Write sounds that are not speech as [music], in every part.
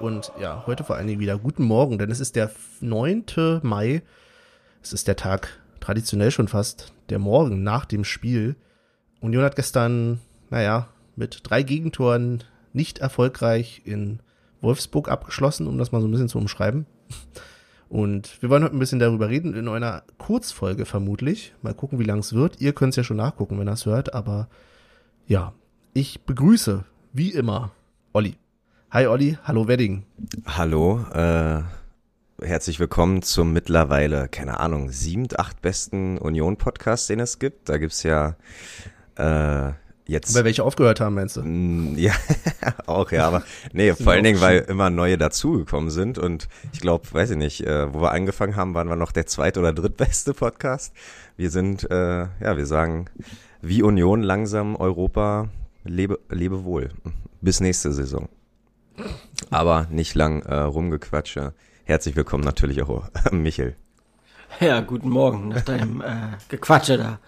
Und ja, heute vor allen Dingen wieder guten Morgen, denn es ist der 9. Mai. Es ist der Tag, traditionell schon fast, der Morgen nach dem Spiel. Union hat gestern, naja, mit drei Gegentoren nicht erfolgreich in Wolfsburg abgeschlossen, um das mal so ein bisschen zu umschreiben. Und wir wollen heute ein bisschen darüber reden, in einer Kurzfolge vermutlich. Mal gucken, wie lang es wird. Ihr könnt es ja schon nachgucken, wenn ihr es hört, aber ja, ich begrüße, wie immer, Olli. Hi Olli, hallo Wedding. Hallo, äh, herzlich willkommen zum mittlerweile, keine Ahnung, siebent, acht besten Union-Podcast, den es gibt. Da gibt's ja äh, jetzt. Weil welche aufgehört haben, meinst du? Mm, Ja, [laughs] auch, ja, aber nee, vor allen Dingen, weil immer neue dazugekommen sind und ich glaube, weiß ich nicht, äh, wo wir angefangen haben, waren wir noch der zweit- oder drittbeste Podcast. Wir sind, äh, ja, wir sagen, wie Union langsam Europa, lebe, lebe wohl. Bis nächste Saison. Aber nicht lang äh, rumgequatsche. Herzlich willkommen natürlich auch, Michel. Ja, guten Morgen nach deinem äh, Gequatsche da.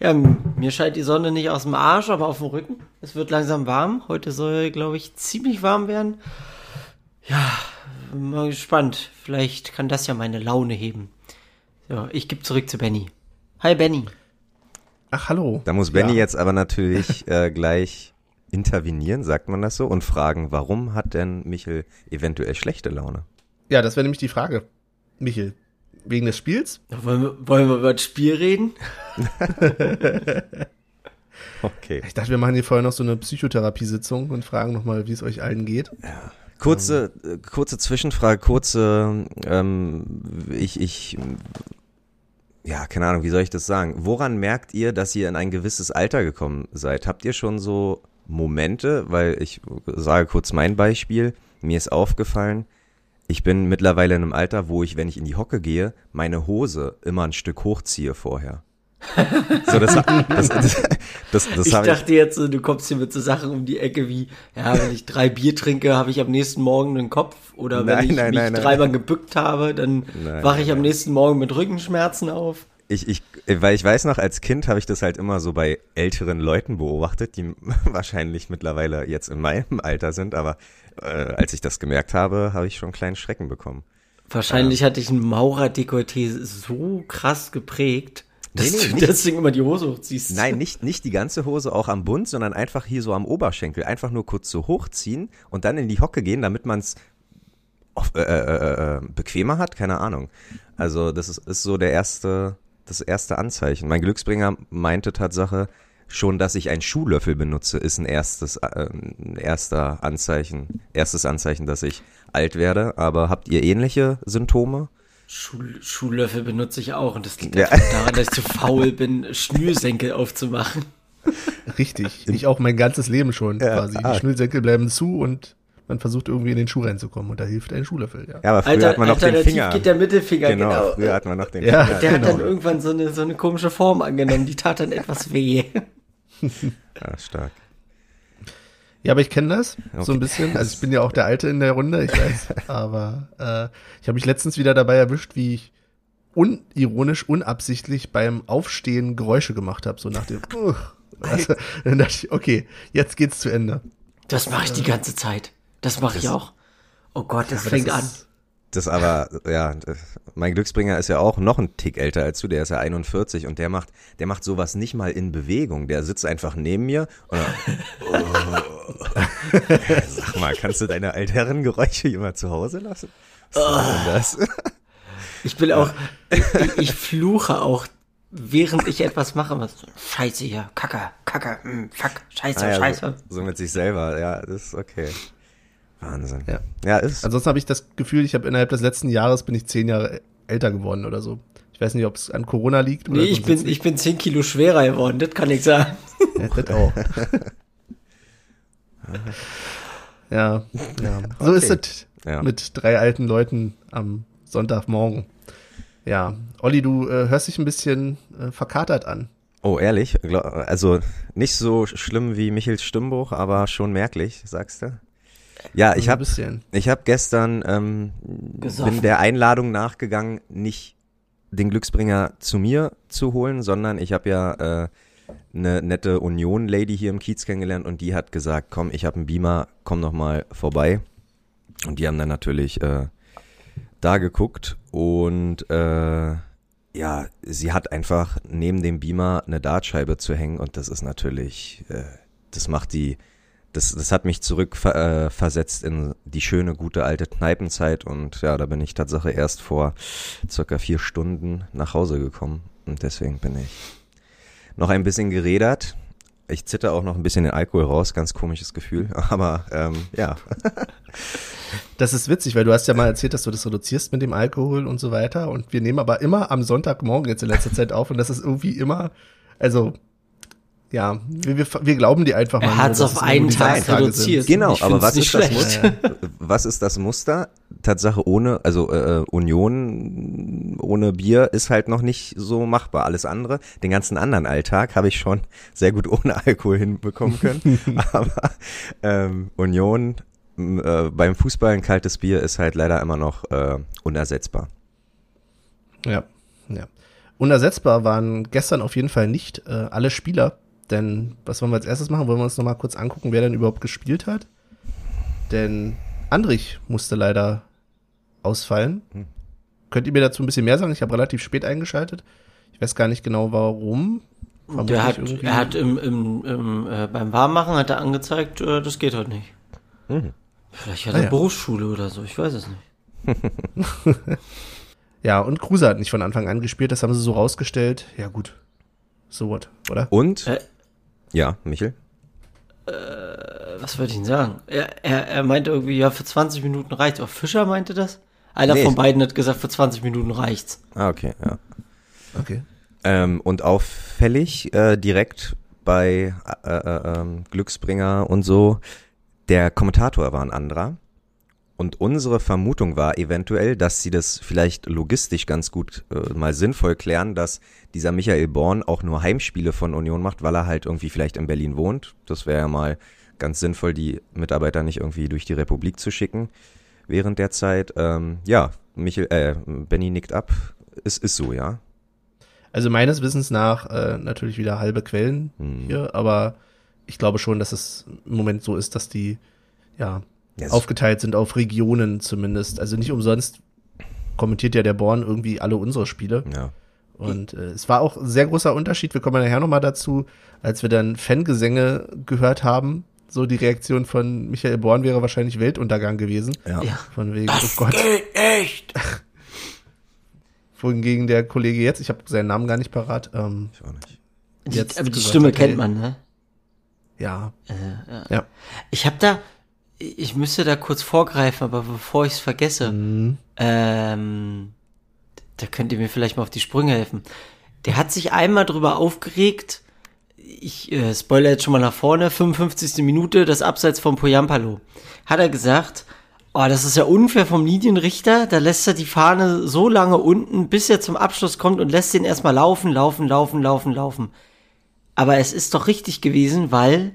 Ja, mir scheint die Sonne nicht aus dem Arsch, aber auf dem Rücken. Es wird langsam warm. Heute soll, glaube ich, ziemlich warm werden. Ja, mal gespannt. Vielleicht kann das ja meine Laune heben. So, ich gebe zurück zu Benny. Hi Benny. Ach, hallo. Da muss Benny Ja. jetzt aber natürlich äh, gleich intervenieren, sagt man das so, und fragen, warum hat denn Michel eventuell schlechte Laune? Ja, das wäre nämlich die Frage. Michel, wegen des Spiels? Wollen wir, wollen wir über das Spiel reden? [laughs] Okay. Ich dachte, wir machen hier vorher noch so eine Psychotherapiesitzung und fragen nochmal, wie es euch allen geht. Kurze, äh, kurze Zwischenfrage, kurze, ähm, ich, ich, ja, keine Ahnung, wie soll ich das sagen? Woran merkt ihr, dass ihr in ein gewisses Alter gekommen seid? Habt ihr schon so Momente, weil ich sage kurz mein Beispiel, mir ist aufgefallen, ich bin mittlerweile in einem Alter, wo ich, wenn ich in die Hocke gehe, meine Hose immer ein Stück hochziehe vorher. So, das, das, das, ich habe ich, dachte jetzt, du kommst hier mit so Sachen um die Ecke wie, ja, wenn ich drei Bier trinke, habe ich am nächsten Morgen einen Kopf. Oder wenn Nein, ich nein, mich nein, dreimal gebückt habe, dann wache ich am nächsten Morgen mit Rückenschmerzen auf. Ich, ich, weil ich weiß noch, als Kind habe ich das halt immer so bei älteren Leuten beobachtet, die [laughs] wahrscheinlich mittlerweile jetzt in meinem [laughs] Alter sind, aber äh, als ich das gemerkt habe, habe ich schon einen kleinen Schrecken bekommen. Wahrscheinlich hatte ich ein Maurer-Dekolleté so krass geprägt, dass Nee, nee, du nicht- deswegen immer die Hose hochziehst. Nein, [laughs] nicht, nicht die ganze Hose auch am Bund, sondern einfach hier so am Oberschenkel. Einfach nur kurz so hochziehen und dann in die Hocke gehen, damit man es äh, äh, äh, bequemer hat, keine Ahnung. Also das ist, ist so der erste, das erste Anzeichen. Mein Glücksbringer meinte Tatsache schon, dass ich einen Schuhlöffel benutze, ist ein erstes, äh, ein erster Anzeichen, erstes Anzeichen, dass ich alt werde. Aber habt ihr ähnliche Symptome? Schuh, Schuhlöffel benutze ich auch und das liegt Ja. daran, dass ich zu faul bin, Schnürsenkel aufzumachen. Richtig. Ich auch mein ganzes Leben schon Ja, quasi. ah. Die Schnürsenkel bleiben zu und man versucht irgendwie in den Schuh reinzukommen und da hilft ein Schuhlöffel, ja. Ja, aber früher Alter, hat man noch den alternativ Finger. geht der Mittelfinger, genau, genau. früher hat man noch den Ja. Finger. Der hat Genau. dann irgendwann so eine, so eine komische Form angenommen, die tat dann etwas weh. Ja, [laughs] stark. Ja, aber ich kenne das so Okay. ein bisschen. Also ich bin ja auch der Alte in der Runde, ich weiß. [laughs] Aber äh, ich habe mich letztens wieder dabei erwischt, wie ich unironisch, unabsichtlich beim Aufstehen Geräusche gemacht habe, so nach dem Ugh. [laughs] Also, dann dachte ich, okay, jetzt geht's zu Ende. Das mache ich die ganze Zeit. Das mache ich auch. Oh Gott, das fängt das an. ist- Das aber, ja, mein Glücksbringer ist ja auch noch ein Tick älter als du, der ist ja 41 und der macht, der macht sowas nicht mal in Bewegung. Der sitzt einfach neben mir und dann, oh. [laughs] Sag mal, kannst du deine Altherrengeräusche immer zu Hause lassen? Was denn das? Ich bin auch, ich, ich fluche auch, während ich etwas mache. Was, Scheiße hier, Kacke, Kacke, mm, fuck, Scheiße, Ah ja, Scheiße. So, so mit sich selber, ja, das ist okay. Wahnsinn. Ja. Ja, ist. Ansonsten habe ich das Gefühl, ich habe innerhalb des letzten Jahres bin ich zehn Jahre älter geworden oder so. Ich weiß nicht, ob es an Corona liegt oder Nee, ich bin, ich bin 10 Kilo schwerer geworden, das kann ich sagen. Ja, das auch. [laughs] ja, ja. So ist es Ja. mit drei alten Leuten am Sonntagmorgen. Ja, Olli, du äh, hörst dich ein bisschen äh, verkatert an. Oh, ehrlich? Also nicht so schlimm wie Michels Stimmbruch, aber schon merklich, sagst du? Ja, ich ein habe ich hab gestern ähm, Gesoffen. bin der Einladung nachgegangen, nicht den Glücksbringer zu mir zu holen, sondern ich habe ja äh, eine nette Union-Lady hier im Kiez kennengelernt und die hat gesagt, komm, ich habe einen Beamer, komm noch mal vorbei. Und die haben dann natürlich äh, da geguckt und äh, ja, sie hat einfach neben dem Beamer eine Dartscheibe zu hängen und das ist natürlich, äh, das macht die, das, das hat mich zurück äh, in die schöne, gute alte Kneipenzeit und ja, da bin ich tatsächlich erst vor circa vier Stunden nach Hause gekommen und deswegen bin ich noch ein bisschen gerädert. Ich zitter auch noch ein bisschen den Alkohol raus, ganz komisches Gefühl, [laughs] aber ähm, ja. Das ist witzig, weil du hast ja mal erzählt, dass du das reduzierst mit dem Alkohol und so weiter. Und wir nehmen aber immer am Sonntagmorgen jetzt in letzter Zeit auf und das ist irgendwie immer, also ja, wir, wir, wir glauben die einfach mal. Er hat es auf einen Tag reduziert. Genau, aber was ist das Muster? Was ist das Muster? Tatsache ohne, also äh, Union ohne Bier ist halt noch nicht so machbar. Alles andere, den ganzen anderen Alltag habe ich schon sehr gut ohne Alkohol hinbekommen können. [laughs] aber ähm, Union äh, beim Fußball ein kaltes Bier ist halt leider immer noch äh, unersetzbar. Ja, ja. Unersetzbar waren gestern auf jeden Fall nicht äh, alle Spieler denn was wollen wir als erstes machen? Wollen wir uns nochmal kurz angucken, wer denn überhaupt gespielt hat? Denn Andrich musste leider ausfallen. Hm. Könnt ihr mir dazu ein bisschen mehr sagen? Ich habe relativ spät eingeschaltet. Ich weiß gar nicht genau warum. Der hat, er hat im, im, im äh, beim Warmmachen hat er angezeigt, äh, das geht heute nicht. Mhm. Vielleicht hat er ah, ja. Berufsschule oder so, ich weiß es nicht. [laughs] ja, und Kruse hat nicht von Anfang an gespielt, das haben sie so rausgestellt. Ja, gut. So what, oder? Und? Äh, ja, Michel? Äh, was würde ich denn sagen? Er, er, er meinte irgendwie, ja, für 20 Minuten reicht's. Auch Fischer meinte das? Einer nee, von beiden hat gesagt, für 20 Minuten reicht's. Ah, okay, ja. Okay. Ähm, und auffällig, äh, direkt bei äh, äh, ähm, Glücksbringer und so, der Kommentator war ein anderer. Und unsere Vermutung war eventuell, dass sie das vielleicht logistisch ganz gut äh, mal sinnvoll klären, dass dieser Michael Born auch nur Heimspiele von Union macht, weil er halt irgendwie vielleicht in Berlin wohnt. Das wäre ja mal ganz sinnvoll, die Mitarbeiter nicht irgendwie durch die Republik zu schicken während der Zeit. Ähm, ja, Michael, äh, Benny nickt ab. Es ist so, ja. Also meines Wissens nach äh, natürlich wieder halbe Quellen hm. hier, aber ich glaube schon, dass es im Moment so ist, dass die ja yes. aufgeteilt sind auf Regionen zumindest. Also nicht umsonst kommentiert ja der Born irgendwie alle unsere Spiele. Ja. Und äh, es war auch ein sehr großer Unterschied, wir kommen nachher nochmal dazu, als wir dann Fangesänge gehört haben. So die Reaktion von Michael Born wäre wahrscheinlich Weltuntergang gewesen. Ja. Von wegen, das oh Gott. geht echt. [laughs] Wohingegen der Kollege jetzt, ich habe seinen Namen gar nicht parat. Ähm, ich auch nicht. Jetzt aber die Stimme kennt man, ne? Ja. Äh, ja. ja. Ich habe da, ich müsste da kurz vorgreifen, aber bevor ich es vergesse, mhm. ähm, da könnt ihr mir vielleicht mal auf die Sprünge helfen. Der hat sich einmal drüber aufgeregt, ich äh, spoilere jetzt schon mal nach vorne, 55. Minute, das Abseits von Poyampalo. Hat er gesagt, oh, das ist ja unfair vom Linienrichter, da lässt er die Fahne so lange unten, bis er zum Abschluss kommt und lässt den erstmal laufen, laufen, laufen, laufen, laufen. Aber es ist doch richtig gewesen, weil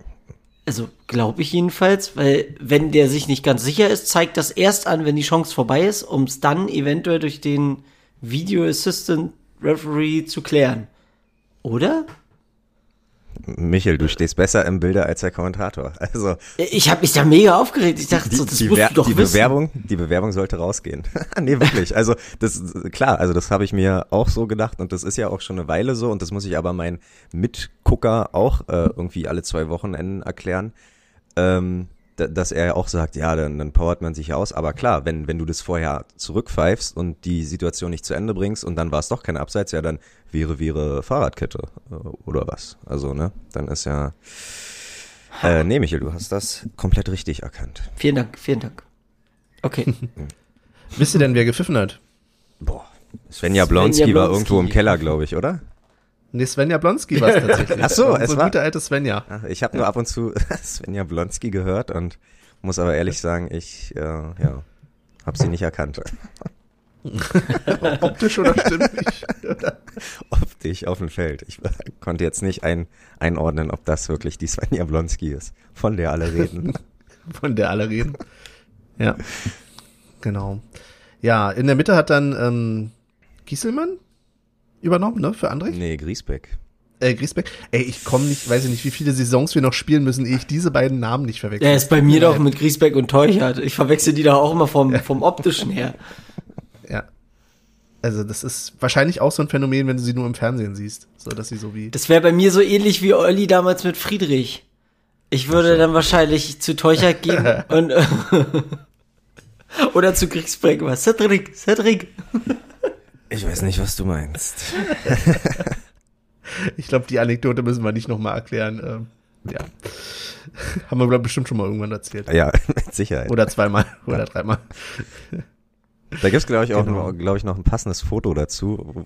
also glaube ich jedenfalls, weil wenn der sich nicht ganz sicher ist, zeigt das erst an, wenn die Chance vorbei ist, um es dann eventuell durch den Video Assistant Referee zu klären. Oder? Michel, du stehst besser im Bilder als der Kommentator. [laughs] Also ich habe mich da mega aufgeregt. Ich dachte, die, so, das die, musst du doch die wissen. Bewerbung, die Bewerbung sollte rausgehen. [laughs] nee, wirklich. Also das klar, also das habe ich mir auch so gedacht und das ist ja auch schon eine Weile so und das muss ich aber meinen Mitgucker auch äh, irgendwie alle zwei Wochenenden erklären. Ähm, dass er auch sagt, ja, dann, dann powert man sich aus. Aber klar, wenn, wenn du das vorher zurückpfeifst und die Situation nicht zu Ende bringst und dann war es doch keine Abseits, ja, dann wäre, wäre Fahrradkette äh, oder was. Also, ne, dann ist ja. Äh, nee, Michael, du hast das komplett richtig erkannt. Vielen Dank, vielen Dank. Okay. [laughs] Wisst ihr denn, wer gepfiffen hat? Boah. Svenja Blonski, Svenja Blonski war irgendwo im Keller, glaube ich, oder? Nee, Svenja Blonski war es [laughs] tatsächlich. Ach so, es war gute alte Svenja. Ach, ich habe nur ab und zu [laughs] Svenja Blonski gehört und muss aber ehrlich sagen, ich äh, ja, habe sie nicht erkannt. [laughs] Optisch oder stimmlich? Optisch auf dem Feld. Ich konnte jetzt nicht ein, einordnen, ob das wirklich die Svenja Blonski ist, von der alle reden. von der alle reden. Ja, genau. Ja, in der Mitte hat dann ähm, Gieselmann übernommen, ne, für Andrich? Nee, Griesbeck. Äh, Griesbeck. Ey, ich komme nicht, weiß ich nicht, wie viele Saisons wir noch spielen müssen, ehe ich diese beiden Namen nicht verwechsel. Der ist bei mir doch mit Griesbeck und Teuchert. Ich verwechsel die da auch immer vom, vom optischen her. [laughs] Ja. Also das ist wahrscheinlich auch so ein Phänomen, wenn du sie nur im Fernsehen siehst. So, dass sie so wie. Das wäre bei mir so ähnlich wie Olli damals mit Friedrich. Ich würde dann wahrscheinlich zu Teuchert gehen [laughs] und [laughs] oder zu Griesbeck. Was? Cedric, Cedric. Ich weiß nicht, was du meinst. [laughs] Ich glaube, die Anekdote müssen wir nicht nochmal erklären. Ähm, ja. [laughs] Haben wir, glaub, bestimmt schon mal irgendwann erzählt. Ja, [laughs] mit Sicherheit. Oder zweimal oder dreimal. Da gibt's glaube ich, auch Genau. noch, glaube ich, noch ein passendes Foto dazu.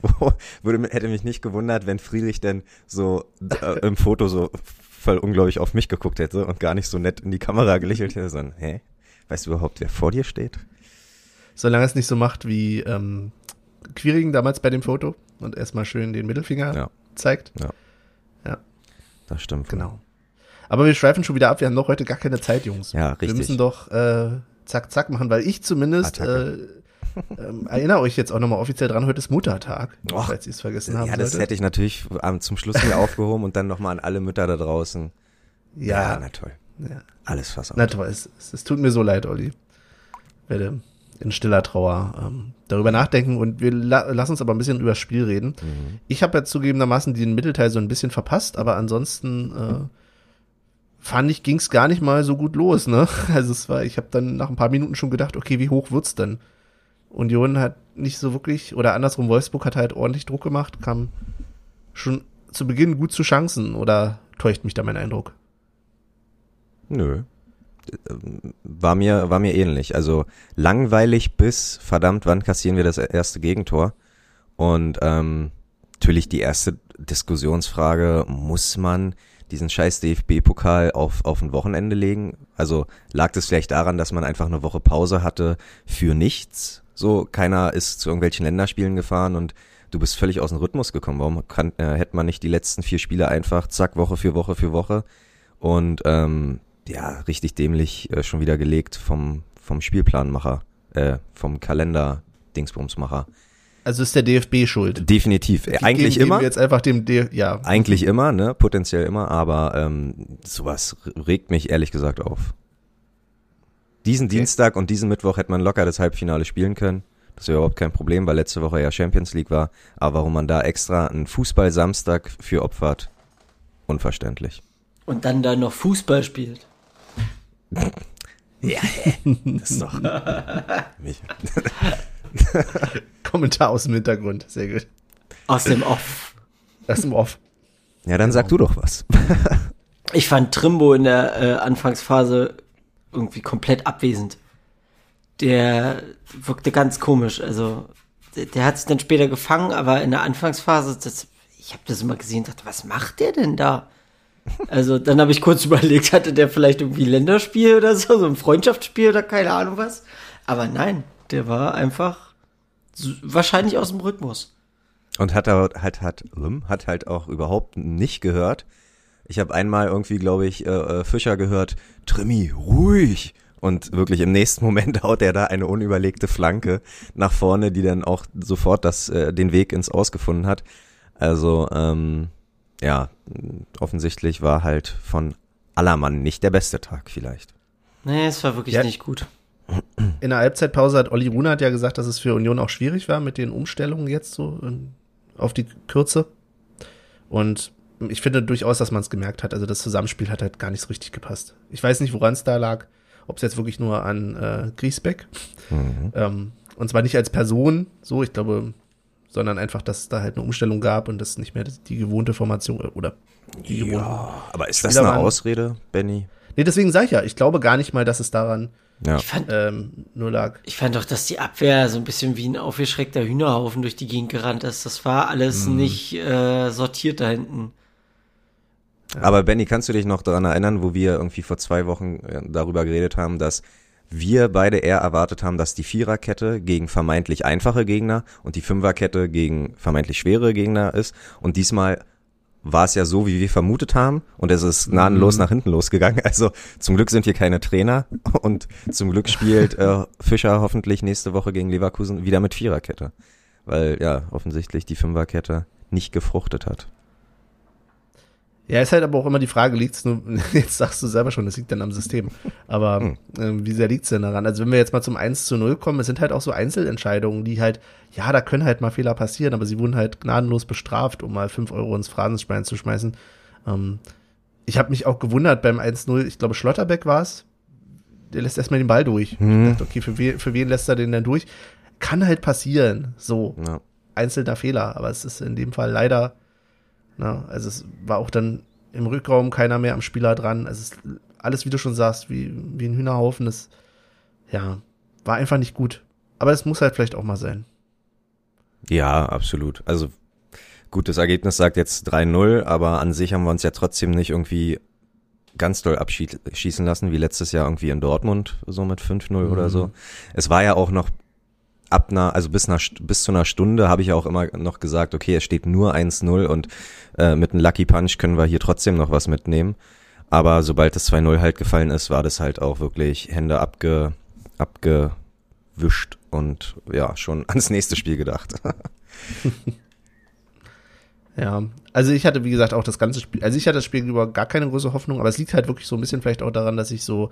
Würde, hätte mich nicht gewundert, wenn Friedrich denn so äh, im Foto so voll unglaublich auf mich geguckt hätte und gar nicht so nett in die Kamera gelächelt hätte, sondern, hä? Weißt du überhaupt, wer vor dir steht? Solange es nicht so macht wie ähm, Quiring damals bei dem Foto und erstmal schön den Mittelfinger Ja. zeigt. Das stimmt. Genau. Aber wir schweifen schon wieder ab. Wir haben doch heute gar keine Zeit, Jungs. Ja, Wir richtig. müssen doch äh, zack, zack machen, weil ich zumindest äh, ähm, erinnere euch jetzt auch nochmal offiziell dran, heute ist Muttertag, Och. falls ihr es vergessen haben Ja, das solltet. hätte ich natürlich zum Schluss mir [laughs] aufgehoben und dann nochmal an alle Mütter da draußen. ja, na toll. ja. Alles versaut. Na toll, es, es, es tut mir so leid, Olli. Werde in stiller Trauer ähm, darüber nachdenken und wir la lass uns aber ein bisschen über das Spiel reden. Mhm. Ich habe ja zugegebenermaßen den Mittelteil so ein bisschen verpasst, aber ansonsten äh, fand ich, ging's gar nicht mal so gut los, ne? [laughs] Also es war, ich habe dann nach ein paar Minuten schon gedacht, okay, wie hoch wird's denn? Union hat nicht so wirklich, oder andersrum, Wolfsburg hat halt ordentlich Druck gemacht, kam schon zu Beginn gut zu Chancen, oder täuscht mich da mein Eindruck? Nö. War mir, war mir ähnlich. Also langweilig bis verdammt, wann kassieren wir das erste Gegentor? Und ähm, natürlich die erste Diskussionsfrage, muss man diesen scheiß DFB-Pokal auf, auf ein Wochenende legen? Also lag das vielleicht daran, dass man einfach eine Woche Pause hatte für nichts? So, keiner ist zu irgendwelchen Länderspielen gefahren und du bist völlig aus dem Rhythmus gekommen. Warum kann, äh, hätte man nicht die letzten vier Spiele einfach zack, Woche für Woche für Woche und ähm, ja, richtig dämlich äh, schon wieder gelegt vom, vom Spielplanmacher, äh, vom Kalender-Dingsbumsmacher. Also ist der DFB schuld. Definitiv. Äh, Eigentlich geben, immer. Geben wir jetzt einfach dem D ja. Eigentlich immer, ne? Potenziell immer, aber ähm, sowas regt mich ehrlich gesagt auf. Diesen Dienstag und diesen Mittwoch hätte man locker das Halbfinale spielen können. Das wäre überhaupt kein Problem, weil letzte Woche ja Champions League war. Aber warum man da extra einen Fußball-Samstag für opfert, unverständlich. Und dann da noch Fußball spielt. Das ist doch. Mich. [laughs] Kommentar aus dem Hintergrund. Sehr gut. Aus dem Off. Ist im Off. Ja, dann sag du doch was. Ich fand Trimbo in der äh, Anfangsphase irgendwie komplett abwesend. Der wirkte ganz komisch. Also der, der hat sich dann später gefangen, aber in der Anfangsphase, das, ich habe das immer gesehen, dachte, was macht der denn da? Also dann habe ich kurz [laughs] überlegt, hatte der vielleicht irgendwie Länderspiel oder so, so ein Freundschaftsspiel oder keine Ahnung was. Aber nein, der war einfach wahrscheinlich aus dem Rhythmus. Und hat er hat hat hat halt auch überhaupt nicht gehört. Ich habe einmal irgendwie, glaube ich, äh, äh, Fischer gehört, Trimmi, ruhig. Und wirklich im nächsten [laughs] Moment haut er da eine unüberlegte Flanke nach vorne, die dann auch sofort das, äh, den Weg ins Aus gefunden hat. Also, ähm, ja, offensichtlich war halt von Allermann nicht der beste Tag vielleicht. Nee, es war wirklich Ja. nicht gut. In der Halbzeitpause hat Olli Runert ja gesagt, dass es für Union auch schwierig war mit den Umstellungen jetzt so in, auf die Kürze. Und ich finde durchaus, dass man es gemerkt hat. Also das Zusammenspiel hat halt gar nicht so richtig gepasst. Ich weiß nicht, woran es da lag. Ob es jetzt wirklich nur an äh, Griesbeck, Mhm. ähm, und zwar nicht als Person, so, ich glaube, sondern einfach, dass es da halt eine Umstellung gab und das nicht mehr die gewohnte Formation äh, oder die gewohnte. Ja, aber ist das Spieler eine waren- Ausrede, Benny? Nee, deswegen sage ich ja, ich glaube gar nicht mal, dass es daran Ja. Ich fand, ähm, nur lag. Ich fand doch, dass die Abwehr so ein bisschen wie ein aufgeschreckter Hühnerhaufen durch die Gegend gerannt ist. Das war alles nicht äh, sortiert da hinten. Aber Benny, kannst du dich noch daran erinnern, wo wir irgendwie vor zwei Wochen äh, darüber geredet haben, dass wir beide eher erwartet haben, dass die Viererkette gegen vermeintlich einfache Gegner und die Fünferkette gegen vermeintlich schwere Gegner ist. Und diesmal war es ja so, wie wir vermutet haben, und es ist gnadenlos nach hinten losgegangen. Also zum Glück sind wir keine Trainer und zum Glück spielt äh, Fischer hoffentlich nächste Woche gegen Leverkusen wieder mit Viererkette. Weil ja offensichtlich die Fünferkette nicht gefruchtet hat. Ja, ist halt aber auch immer die Frage, liegt's nur, [laughs] jetzt sagst du selber schon, das liegt dann am System. Aber Hm. ähm, wie sehr liegt's denn daran? Also wenn wir jetzt mal zum 1 zu 0 kommen, es sind halt auch so Einzelentscheidungen, die halt, ja, da können halt mal Fehler passieren, aber sie wurden halt gnadenlos bestraft, um mal 5 Euro ins Phrasenschwein zu schmeißen. Ähm, ich habe mich auch gewundert beim 1-0, ich glaube Schlotterbeck war's. Der lässt erstmal den Ball durch. Hm. Ich dachte, okay, für, we für wen lässt er den denn durch? Kann halt passieren, so Ja. einzelner Fehler, aber es ist in dem Fall leider, na, also es war auch dann im Rückraum keiner mehr am Spieler dran. Also es ist alles, wie du schon sagst, wie, wie ein Hühnerhaufen. Das, ja, war einfach nicht gut. Aber es muss halt vielleicht auch mal sein. Ja, absolut. Also gut, das Ergebnis sagt jetzt 3-0, aber an sich haben wir uns ja trotzdem nicht irgendwie ganz doll abschießen lassen, wie letztes Jahr irgendwie in Dortmund, so mit 5-0 oder so. Es war ja auch noch ab einer, also bis, einer, bis zu einer Stunde habe ich auch immer noch gesagt, okay, es steht nur 1-0 und äh, mit einem Lucky Punch können wir hier trotzdem noch was mitnehmen. Aber sobald das 2-0 halt gefallen ist, war das halt auch wirklich Hände abge, abgewischt und ja, schon [laughs] ans nächste Spiel gedacht. [laughs] Ja, also ich hatte, wie gesagt, auch das ganze Spiel, also ich hatte das Spiel über gar keine große Hoffnung, aber es liegt halt wirklich so ein bisschen vielleicht auch daran, dass ich so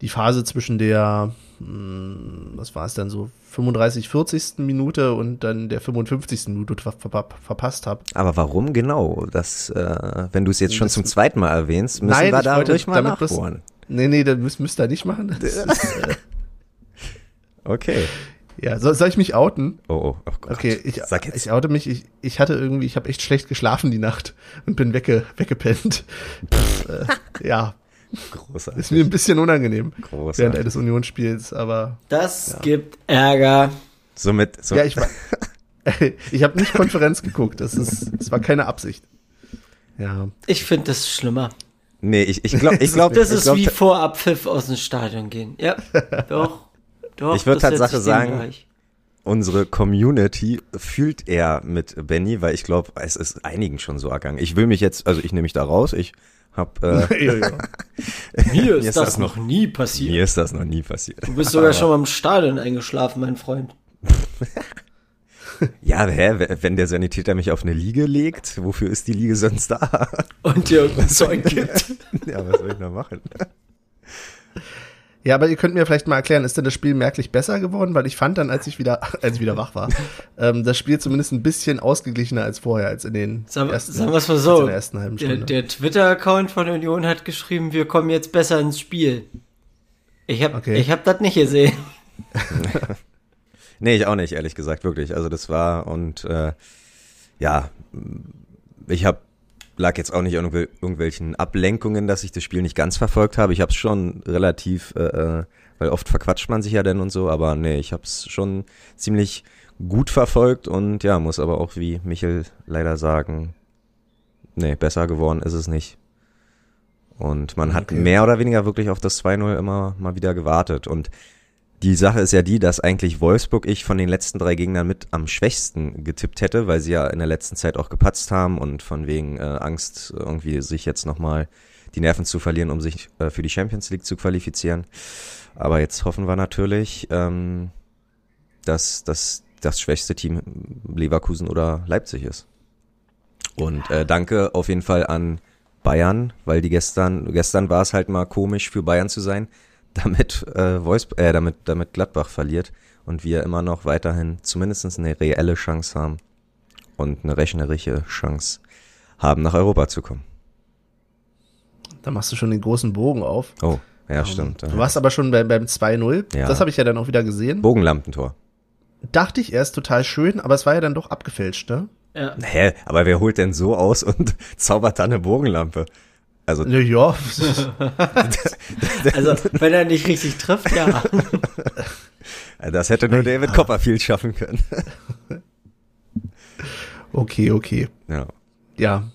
die Phase zwischen der, hm, was war es dann so, 35, 40. Minute und dann der 55. Minute ver ver verpasst habe. Aber warum genau? Das, äh, wenn du es jetzt schon Das- zum zweiten Mal erwähnst, müssen Nein, wir da ruhig mal nachbohren. Nee, nee, das müsst, müsst ihr nicht machen. Das ist, äh, [laughs] Okay. ja, soll, soll ich mich outen? Oh, oh, oh Gott. Okay, ich, Sag jetzt. ich oute mich. Ich, ich hatte irgendwie, ich habe echt schlecht geschlafen die Nacht und bin wegge, weggepennt. äh, ja, Großartig. ist mir ein bisschen unangenehm Großartig. während eines Unionsspiels, aber Das gibt Ärger. Somit, so, ja, ich war, [laughs] ich habe nicht Konferenz geguckt. Das ist, das war keine Absicht. Ja, Ich finde das schlimmer. nee, ich, ich glaube, ich [laughs] glaube, Das ich ist glaub, wie vor Abpfiff aus dem Stadion gehen. Ja, [laughs] doch. Doch, Ich würd das setze Tatsache ich dem sagen, gleich. unsere Community fühlt eher mit Benny, weil ich glaube, es ist einigen schon so ergangen. Ich will mich jetzt, also ich nehme mich da raus, ich hab, äh, [laughs] ja, ja. [laughs] Mir ist, ist das, das noch nie passiert. mir ist das noch nie passiert. Du bist sogar schon mal im Stadion eingeschlafen, mein Freund. [laughs] Ja, hä, wenn der Sanitäter mich auf eine Liege legt, wofür ist die Liege sonst da? Und dir Zeug gibt. ja, was soll ich noch machen? Ja, aber ihr könnt mir vielleicht mal erklären, ist denn das Spiel merklich besser geworden? Weil ich fand dann, als ich wieder, [laughs] als ich wieder wach war, [laughs] ähm, das Spiel zumindest ein bisschen ausgeglichener als vorher, als in den Sagen, ersten, sagen wir es mal so. in der ersten halben Der, Stunde. der Twitter-Account von Union hat geschrieben, wir kommen jetzt besser ins Spiel. Ich habe Okay. ich hab das nicht gesehen. [laughs] Nee, ich auch nicht, ehrlich gesagt, wirklich. Also das war und äh, ja, ich habe lag jetzt auch nicht an irgendwel- irgendwelchen Ablenkungen, dass ich das Spiel nicht ganz verfolgt habe. Ich habe es schon relativ, äh, äh, weil oft verquatscht man sich ja denn und so, aber nee, ich habe es schon ziemlich gut verfolgt und ja, muss aber auch wie Michel leider sagen, nee, besser geworden ist es nicht. Und man hat Okay. mehr oder weniger wirklich auf das 2-0 immer mal wieder gewartet und die Sache ist ja die, dass eigentlich Wolfsburg ich von den letzten drei Gegnern mit am schwächsten getippt hätte, weil sie ja in der letzten Zeit auch gepatzt haben und von wegen äh, Angst irgendwie sich jetzt nochmal die Nerven zu verlieren, um sich äh, für die Champions League zu qualifizieren. Aber jetzt hoffen wir natürlich, ähm, dass, dass das schwächste Team Leverkusen oder Leipzig ist. Und äh, danke auf jeden Fall an Bayern, weil die gestern, gestern war es halt mal komisch für Bayern zu sein, damit äh, Wolfsburg, äh, damit, damit Gladbach verliert und wir immer noch weiterhin zumindest eine reelle Chance haben und eine rechnerische Chance haben, nach Europa zu kommen. Da machst du schon den großen Bogen auf. Oh, ja, stimmt. Du warst aber schon bei, beim 2-0. Ja. Das habe ich ja dann auch wieder gesehen. Bogenlampentor. Dachte ich erst total schön, aber es war ja dann doch abgefälscht, ne? Ja. Hä, aber wer holt denn so aus und [laughs] zaubert da eine Bogenlampe? Also, Ja, ja. [laughs] Also, wenn er nicht richtig trifft, ja. das hätte nur David Copperfield schaffen können. [laughs] Okay, okay. Ja. Ja,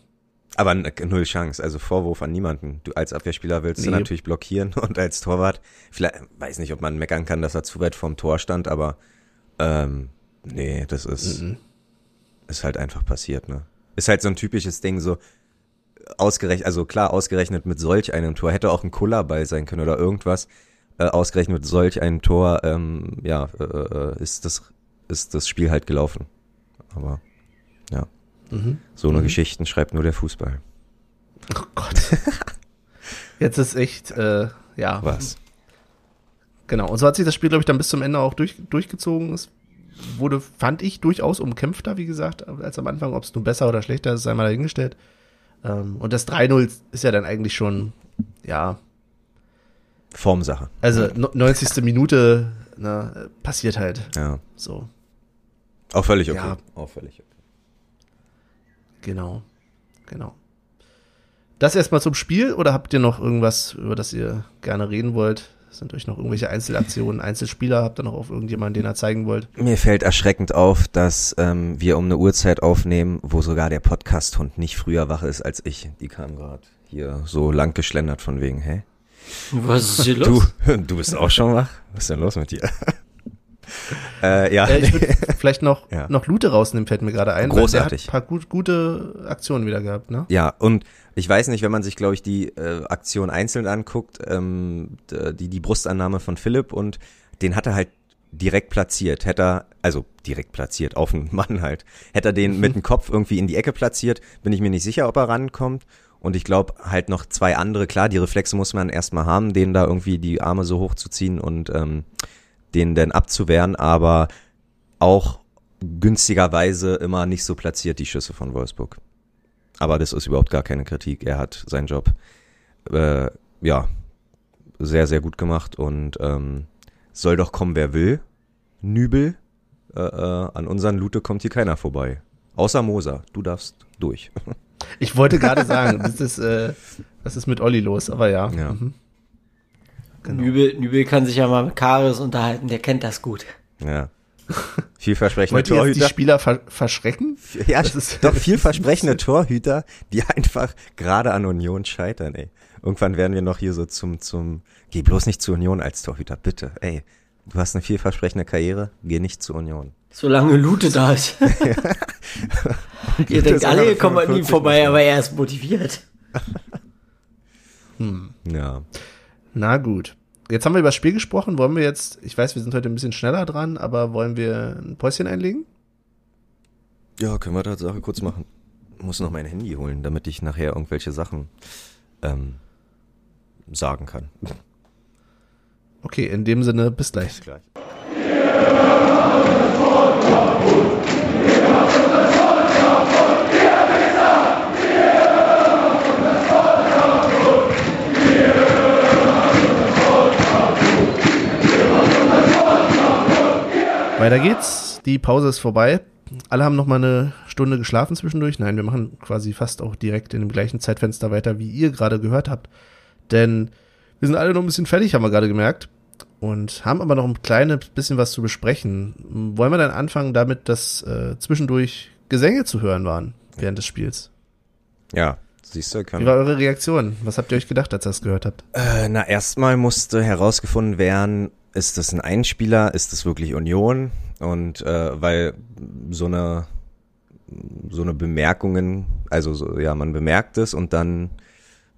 Aber n- null Chance, also Vorwurf an niemanden. Du als Abwehrspieler willst du Nee. natürlich blockieren [laughs] und als Torwart, vielleicht, weiß nicht, ob man meckern kann, dass er zu weit vorm Tor stand, aber ähm, nee, das ist, Mhm. ist halt einfach passiert, ne? Ist halt so ein typisches Ding, so ausgerechnet, also klar, ausgerechnet mit solch einem Tor, hätte auch ein Kullerball sein können oder irgendwas, äh, ausgerechnet mit solch einem Tor, ähm, ja, äh, äh, ist das, ist das Spiel halt gelaufen. Aber ja, Mhm. so eine Mhm. Geschichten schreibt nur der Fußball. Oh Gott. [laughs] Jetzt ist echt, äh, ja. Was? Genau. Und so hat sich das Spiel, glaube ich, dann bis zum Ende auch durch, durchgezogen. Es wurde, fand ich, durchaus umkämpfter, wie gesagt, als am Anfang. Ob es nun besser oder schlechter ist, sei mal dahingestellt. Ähm, und das 3-0 ist ja dann eigentlich schon, ja, Formsache. also no- 90. Minute ne, passiert halt. Ja. So, Auch völlig okay. Ja. Auch völlig okay. genau. Genau. Das erstmal zum Spiel oder habt ihr noch irgendwas, über das ihr gerne reden wollt? Sind euch noch irgendwelche Einzelaktionen, Einzelspieler? Habt ihr noch auf irgendjemanden, den ihr zeigen wollt? Mir fällt erschreckend auf, dass ähm, wir um eine Uhrzeit aufnehmen, wo sogar der Podcast-Hund nicht früher wach ist als ich. Die kam gerade hier so lang geschlendert von wegen, hä? Was ist hier [laughs] Du, los? du bist auch schon wach? Was ist denn los mit dir? [laughs] äh, ja, Äh, ich würde [laughs] vielleicht noch, Ja. noch Lute rausnehmen, fällt mir gerade ein. weil Großartig. Der hat ein paar gut, gute Aktionen wieder gehabt, ne? Ja, und ich weiß nicht, wenn man sich, glaube ich, die äh, Aktion einzeln anguckt, ähm, die, die Brustannahme von Philipp und den hat er halt direkt platziert. Hätte er, also direkt platziert, auf den Mann halt. Hätte er den mit dem Kopf irgendwie in die Ecke platziert, bin ich mir nicht sicher, ob er rankommt. Und ich glaube halt noch zwei andere, klar, die Reflexe muss man erstmal haben, denen da irgendwie die Arme so hochzuziehen und ähm, den dann abzuwehren, aber auch günstigerweise immer nicht so platziert, die Schüsse von Wolfsburg. Aber das ist überhaupt gar keine Kritik. Er hat seinen Job äh, ja sehr, sehr gut gemacht und ähm, soll doch kommen, wer will. Nübel, äh, äh, an unseren Lute kommt hier keiner vorbei. Außer Moser, du darfst durch. [laughs] Ich wollte gerade sagen, das ist, äh, was ist mit Olli los? Aber ja. Ja. Mhm. Genau. Nübel, Nübel kann sich ja mal mit Karis unterhalten, der kennt das gut. ja. [laughs] Vielversprechende Wollt ihr jetzt die Torhüter. Spieler ver verschrecken? Ja, Das ist- doch [laughs] vielversprechende Torhüter, die einfach gerade an Union scheitern, ey. Irgendwann werden wir noch hier so zum, zum, geh bloß nicht zur Union als Torhüter, bitte, ey. Du hast eine vielversprechende Karriere, geh nicht zur Union. Solange Lute da ist. [laughs] ihr denkt alle, ihr kommt an ihm 145 vorbei, aber er ist motiviert. Ja. Na gut. Jetzt haben wir über das Spiel gesprochen. Wollen wir jetzt, ich weiß, wir sind heute ein bisschen schneller dran, aber wollen wir ein Päuschen einlegen? Ja, können wir Tatsache kurz machen. Muss noch mein Handy holen, damit ich nachher irgendwelche Sachen ähm, sagen kann. Okay, in dem Sinne, bis gleich. Gleich. Weiter geht's. Die Pause ist vorbei. Alle haben noch mal eine Stunde geschlafen zwischendurch. Nein, wir machen quasi fast auch direkt in dem gleichen Zeitfenster weiter, wie ihr gerade gehört habt. Denn wir sind alle noch ein bisschen fertig, haben wir gerade gemerkt. Und haben aber noch ein kleines bisschen was zu besprechen. Wollen wir dann anfangen damit, dass äh, zwischendurch Gesänge zu hören waren während des Spiels? Ja, siehst du, Wie kann. war eure Reaktion? Was habt ihr euch gedacht, als ihr das gehört habt? Äh, na, erstmal musste herausgefunden werden, ist das ein Einspieler, ist das wirklich Union? Und äh, weil so eine so eine Bemerkungen, also so, ja, man bemerkt es und dann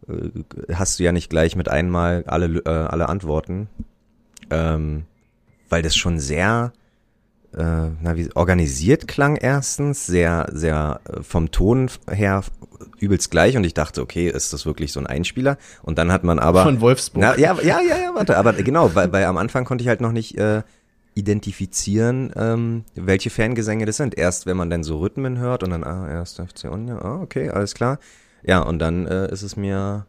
äh, hast du ja nicht gleich mit einmal alle äh, alle Antworten, ähm, weil das schon sehr äh, na, wie, organisiert klang erstens, sehr, sehr äh, vom Ton her übelst gleich und ich dachte, okay, ist das wirklich so ein Einspieler? Und dann hat man aber. Von Wolfsburg. Na, ja, ja, ja, ja, warte, aber genau, weil, weil am Anfang konnte ich halt noch nicht äh, identifizieren, ähm, welche Fangesänge das sind. Erst wenn man dann so Rhythmen hört und dann, ah, erst FC Union, ah, okay, alles klar. Ja, und dann äh, ist es mir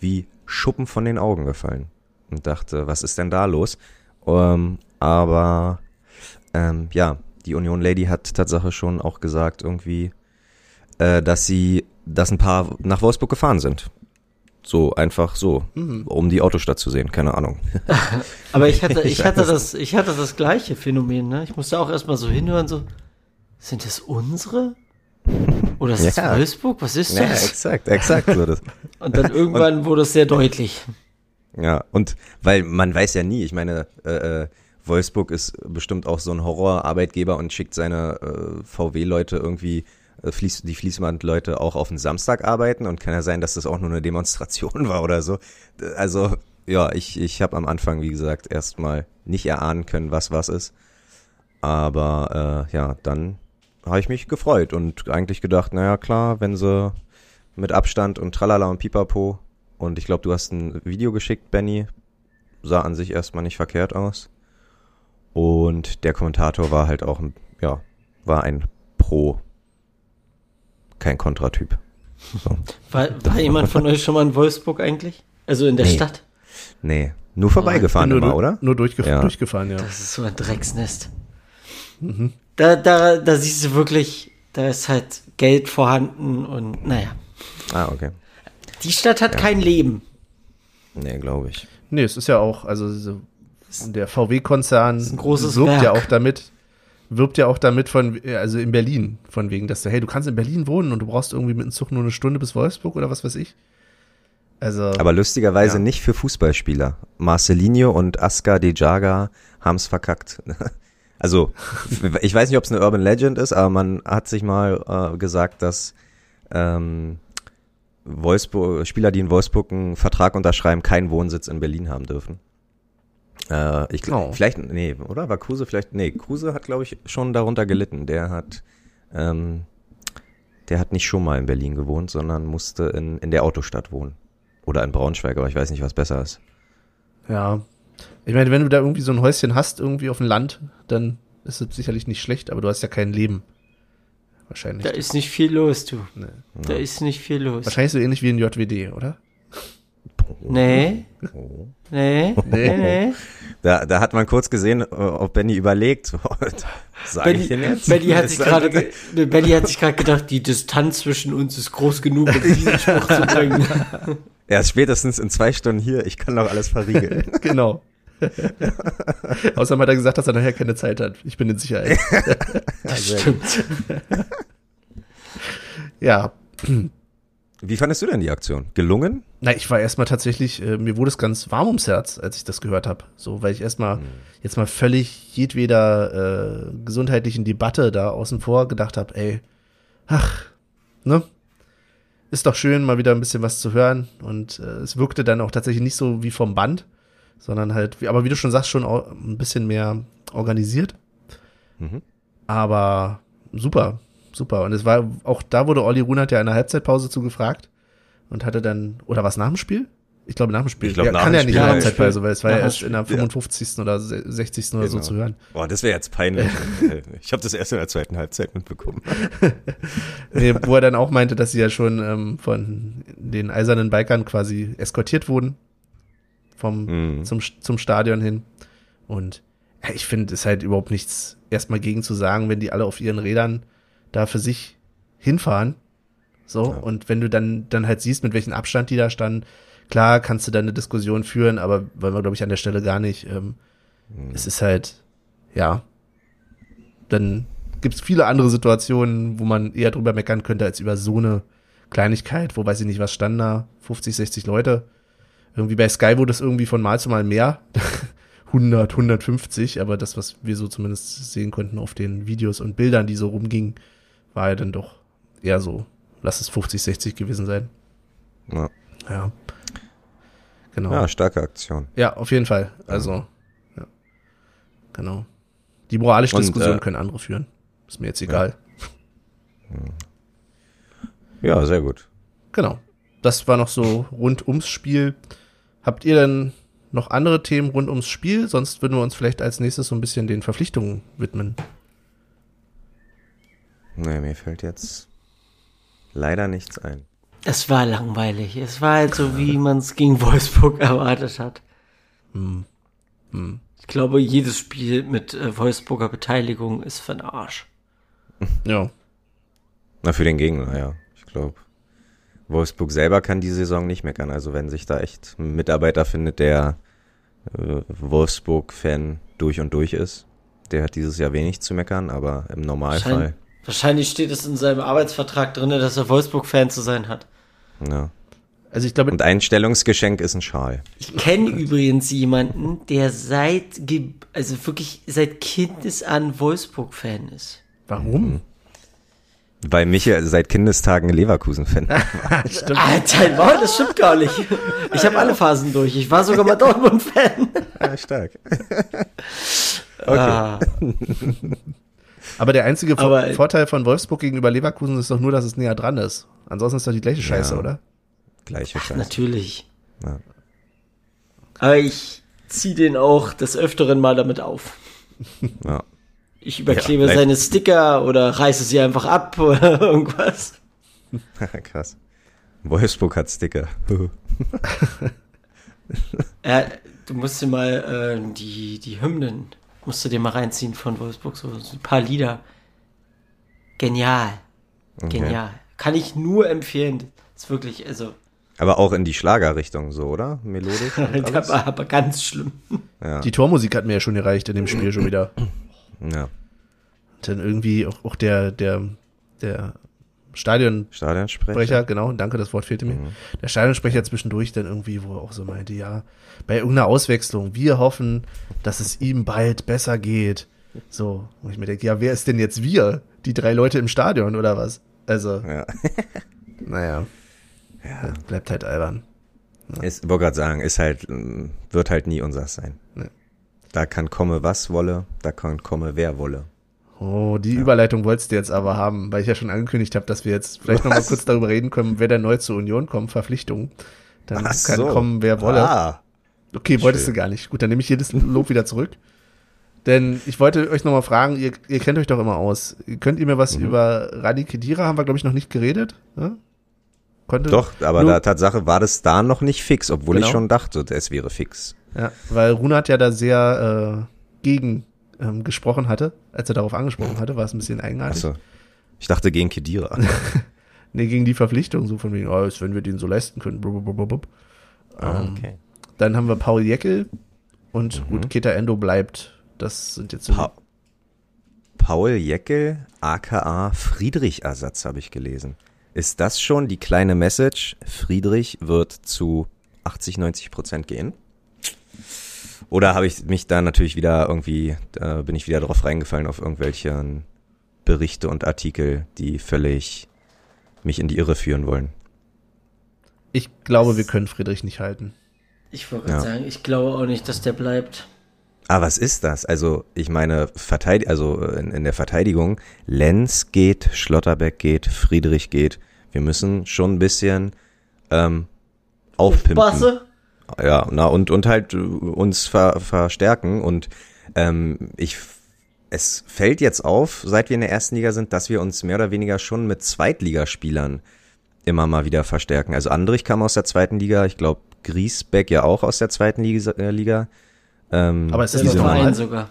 wie Schuppen von den Augen gefallen und dachte, was ist denn da los? Ähm, aber ähm, ja, die Union Lady hat Tatsache schon auch gesagt irgendwie, äh, dass sie, dass ein paar nach Wolfsburg gefahren sind. So einfach so, um die Autostadt zu sehen, keine Ahnung. [laughs] Aber ich hatte, [laughs] ich hatte das, ich hatte das gleiche Phänomen, ne? Ich musste auch erstmal so hinhören, so, sind das unsere? Oder ist das [laughs] Ja. Wolfsburg? Was ist Ja, das? exakt, exakt so das. Und dann irgendwann wurde es sehr deutlich. Ja, und weil man weiß ja nie, ich meine, äh, äh, Wolfsburg ist bestimmt auch so ein Horrorarbeitgeber und schickt seine äh, VW-Leute irgendwie, äh, Fließ, die Fließband-Leute auch auf den Samstag arbeiten und kann ja sein, dass das auch nur eine Demonstration [laughs] war oder so. Also, ja, ich, ich habe am Anfang, wie gesagt, erstmal nicht erahnen können, was was ist. Aber äh, ja, dann habe ich mich gefreut und eigentlich gedacht, naja klar, wenn sie mit Abstand und Tralala und Pipapo. Und ich glaube, du hast ein Video geschickt, Benny. Sah an sich erstmal nicht verkehrt aus. Und der Kommentator war halt auch, ein, ja, war ein Pro. Kein Kontratyp. So. [laughs] War, war jemand von euch schon mal in Wolfsburg eigentlich? Also in der Nee. Stadt? Nee, nur vorbeigefahren nur, immer, oder? Nur durchgef Ja. durchgefahren, ja. Das ist so ein Drecksnest. Da, da, da siehst du wirklich, da ist halt Geld vorhanden und naja. Ah, okay. Die Stadt hat kein Leben. Nee, glaube ich. Nee, es ist ja auch, also so, der VW-Konzern wirbt ja Werk. auch damit, wirbt ja auch damit von, also in Berlin, von wegen, dass du, hey, du kannst in Berlin wohnen und du brauchst irgendwie mit dem Zug nur eine Stunde bis Wolfsburg oder was weiß ich. Also, Aber lustigerweise Ja. nicht für Fußballspieler. Marcelinho und Aska de Jaga haben's verkackt. [laughs] Also, ich weiß nicht, ob es eine Urban Legend ist, aber man hat sich mal äh, gesagt, dass ähm, Wolfsburg, Spieler, die in Wolfsburg einen Vertrag unterschreiben, keinen Wohnsitz in Berlin haben dürfen. Äh, ich glaube, Oh. vielleicht, nee, oder? War Kruse vielleicht, nee, Kruse hat, glaube ich, schon darunter gelitten. Der hat, ähm, der hat nicht schon mal in Berlin gewohnt, sondern musste in, in der Autostadt wohnen. Oder in Braunschweig, aber ich weiß nicht, was besser ist. ja. Ich meine, wenn du da irgendwie so ein Häuschen hast, irgendwie auf dem Land, dann ist es sicherlich nicht schlecht, aber du hast ja kein Leben. Wahrscheinlich. Da ist nicht viel los, du. Nee. Da ist nicht viel los. Wahrscheinlich so ähnlich wie in JWD, oder? Nee, Oh. nee, nee, nee. Da, da hat man kurz gesehen, äh, ob Benny überlegt. [laughs] Sag ich den Benny, jetzt? Benny hat sich gerade das- ge- Benny hat sich gerade gedacht, die Distanz zwischen uns ist groß genug, um diesen Spruch zu bringen. Er ist spätestens in zwei Stunden hier, ich kann doch alles verriegeln. [laughs] Genau. Außerdem hat er gesagt, dass er nachher keine Zeit hat. Ich bin in Sicherheit. [laughs] Das stimmt. Ja. Wie fandest du denn die Aktion? Gelungen? Na, ich war erstmal tatsächlich, äh, mir wurde es ganz warm ums Herz, als ich das gehört habe. So, weil ich erstmal jetzt mal völlig jedweder äh, gesundheitlichen Debatte da außen vor gedacht habe, ey, ach, ne? Ist doch schön, mal wieder ein bisschen was zu hören. Und äh, es wirkte dann auch tatsächlich nicht so wie vom Band, sondern halt, wie, aber wie du schon sagst, schon ein bisschen mehr organisiert. Mhm. Aber super, super. Und es war, auch da wurde Olli Runert ja in der Halbzeitpause zu gefragt und hatte dann, oder was nach dem Spiel? Ich glaube nach dem Spiel. Ich glaube, ja, nach kann dem ja nicht in der ja. Halbzeitpause, weil es war ja erst in der 55. oder se- 60. oder so Genau. zu hören. Boah, das wäre jetzt peinlich. [laughs] ich habe das erst in der zweiten Halbzeit mitbekommen. [laughs] Nee, wo er dann auch meinte, dass sie ja schon ähm, von den eisernen Bikern quasi eskortiert wurden vom Mhm. zum, zum Stadion hin. Und ja, ich finde, es ist halt überhaupt nichts erstmal gegen zu sagen, wenn die alle auf ihren Rädern da für sich hinfahren. So, Ja. und wenn du dann, dann halt siehst, mit welchem Abstand die da standen, klar kannst du dann eine Diskussion führen, aber wollen wir, glaube ich, an der Stelle gar nicht. Ähm, Es ist halt, ja, dann gibt es viele andere Situationen, wo man eher drüber meckern könnte, als über so eine Kleinigkeit, wo weiß ich nicht, was standen da, 50, 60 Leute. Irgendwie bei Sky wurde es irgendwie von Mal zu Mal mehr. [laughs] 100, 150, aber das, was wir so zumindest sehen konnten auf den Videos und Bildern, die so rumgingen, war ja dann doch eher so, lass es 50, 60 gewesen sein. Ja. Ja. Genau. ja, starke Aktion. Ja, auf jeden Fall. Also, ja. Genau. Die moralische Und, Diskussion äh, können andere führen. Ist mir jetzt egal. Ja, sehr gut. Genau. Das war noch so rund ums Spiel. Habt ihr denn noch andere Themen rund ums Spiel? Sonst würden wir uns vielleicht als nächstes so ein bisschen den Verpflichtungen widmen. Nee, mir fällt jetzt leider nichts ein. Es war langweilig. Es war halt so, wie man es gegen Wolfsburg erwartet hat. Hm. Hm. Ich glaube, jedes Spiel mit äh, Wolfsburger Beteiligung ist für den Arsch. [laughs] Ja. Na, für den Gegner, ja. Ich glaube, Wolfsburg selber kann die Saison nicht meckern. Also wenn sich da echt ein Mitarbeiter findet, der äh, Wolfsburg-Fan durch und durch ist, der hat dieses Jahr wenig zu meckern, aber im Normalfall, Schein- Wahrscheinlich steht es in seinem Arbeitsvertrag drin, dass er Wolfsburg-Fan zu sein hat. ja. Also ich glaube, Und Einstellungsgeschenk ist ein Schal. Ich kenne übrigens jemanden, der seit, also wirklich seit Kindesan Wolfsburg-Fan ist. warum? Weil Michael seit Kindestagen Leverkusen-Fan war. [laughs] Stimmt. Alter, wow, das stimmt gar nicht. Ich habe alle Phasen durch. Ich war sogar mal Dortmund-Fan. ja, stark. [laughs] Ah, Aber der einzige Aber- Vorteil von Wolfsburg gegenüber Leverkusen ist doch nur, dass es näher dran ist. Ansonsten ist doch die gleiche Scheiße, Ja. oder? Gleiche Scheiße. Natürlich. Ja. Aber ich ziehe den auch des Öfteren mal damit auf. [laughs] Ja. Ich überklebe Ja, seine Sticker oder reiße sie einfach ab oder [laughs] irgendwas. [laughs] Krass. Wolfsburg hat Sticker. Ja, du musst dir mal äh, die, die Hymnen, musst du dir mal reinziehen von Wolfsburg, so, so ein paar Lieder. Genial. Genial. Kann ich nur empfehlen. Ist wirklich, also, Aber auch in die Schlagerrichtung so, oder? Melodisch und [laughs] alles? aber, aber ganz schlimm. Ja. Die Tormusik hat mir ja schon gereicht in dem Spiel schon wieder. ja. Dann irgendwie auch, auch der, der, der Stadionsprecher, Stadionsprecher. genau, danke, das Wort fehlte mir. Der Stadionsprecher zwischendurch dann irgendwie, wo er auch so meinte, ja, bei irgendeiner Auswechslung, wir hoffen, dass es ihm bald besser geht. So, wo ich mir denke, ja, wer ist denn jetzt wir? Die drei Leute im Stadion oder was? Also, Ja. [laughs] naja. ja. Bleibt halt albern. Ist, wollte gerade sagen, ist halt, wird halt nie unseres sein. Nee. Da kann komme was wolle, da kann komme wer wolle. Oh, die Überleitung wolltest du jetzt aber haben, weil ich ja schon angekündigt habe, dass wir jetzt vielleicht noch mal Was? kurz darüber reden können, wer da neu zur Union kommt, Verpflichtung. Dann Ach kann so. kommen, wer wolle. Ah, Okay, wolltest Schön. du gar nicht. Gut, dann nehme ich jedes Lob wieder zurück. Denn ich wollte euch nochmal fragen, ihr, ihr kennt euch doch immer aus. Könnt ihr mir was Mhm. über Radi Kedira, haben wir glaube ich noch nicht geredet? Ne? Konnte, doch, aber Nur- da Tatsache war das da noch nicht fix, obwohl Genau. ich schon dachte, es wäre fix. Ja, weil Rune hat ja da sehr äh, gegen ähm, gesprochen hatte, als er darauf angesprochen hatte, war es ein bisschen eigenartig. Achso. Ich dachte gegen Kedira. [laughs] Nee, gegen die Verpflichtung, so von wegen, oh, als wenn wir den so leisten können. Blub. Ah, Ähm, okay. Dann haben wir Paul Jeckel und Mhm. gut, Keta Endo bleibt. Das sind jetzt so. Pa Paul Jeckel, aka Friedrich-Ersatz, habe ich gelesen. Ist das schon die kleine Message? Friedrich wird zu 80, 90 Prozent gehen? Oder habe ich mich da natürlich wieder irgendwie, da bin ich wieder drauf reingefallen auf irgendwelche Berichte und Artikel, die völlig mich in die Irre führen wollen. Ich glaube, wir können Friedrich nicht halten. Ich wollte Ja. gerade sagen, ich glaube auch nicht, dass der bleibt. Ah, was ist das? Also, ich meine, Verteidig also in, in der Verteidigung, Lenz geht, Schlotterbeck geht, Friedrich geht. Wir müssen schon ein bisschen ähm, aufpimpen. Basse? Ja, na und und halt äh, uns ver, verstärken und ähm, ich es fällt jetzt auf, seit wir in der ersten Liga sind, dass wir uns mehr oder weniger schon mit Zweitligaspielern immer mal wieder verstärken. Also Andrich kam aus der zweiten Liga, ich glaube Griesbeck ja auch aus der zweiten Liga. Äh, Liga. Ähm, Aber ist das Selber nicht normal? Verein sogar.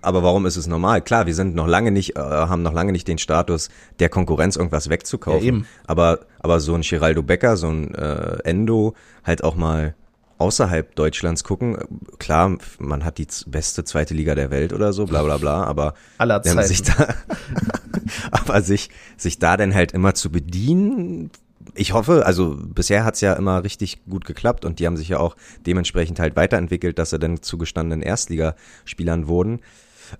Aber warum ist es normal? Klar, wir sind noch lange nicht, äh, haben noch lange nicht den Status, der Konkurrenz irgendwas wegzukaufen. Ja, eben. Aber, aber so ein Geraldo Becker, so ein äh, Endo, halt auch mal außerhalb Deutschlands gucken. Klar, man hat die beste zweite Liga der Welt oder so, bla bla bla, aber Aller wenn man Zeiten. sich da, [laughs] aber sich, sich da dann halt immer zu bedienen, ich hoffe, also bisher hat's ja immer richtig gut geklappt und die haben sich ja auch dementsprechend halt weiterentwickelt, dass sie dann zu gestandenen Erstligaspielern wurden.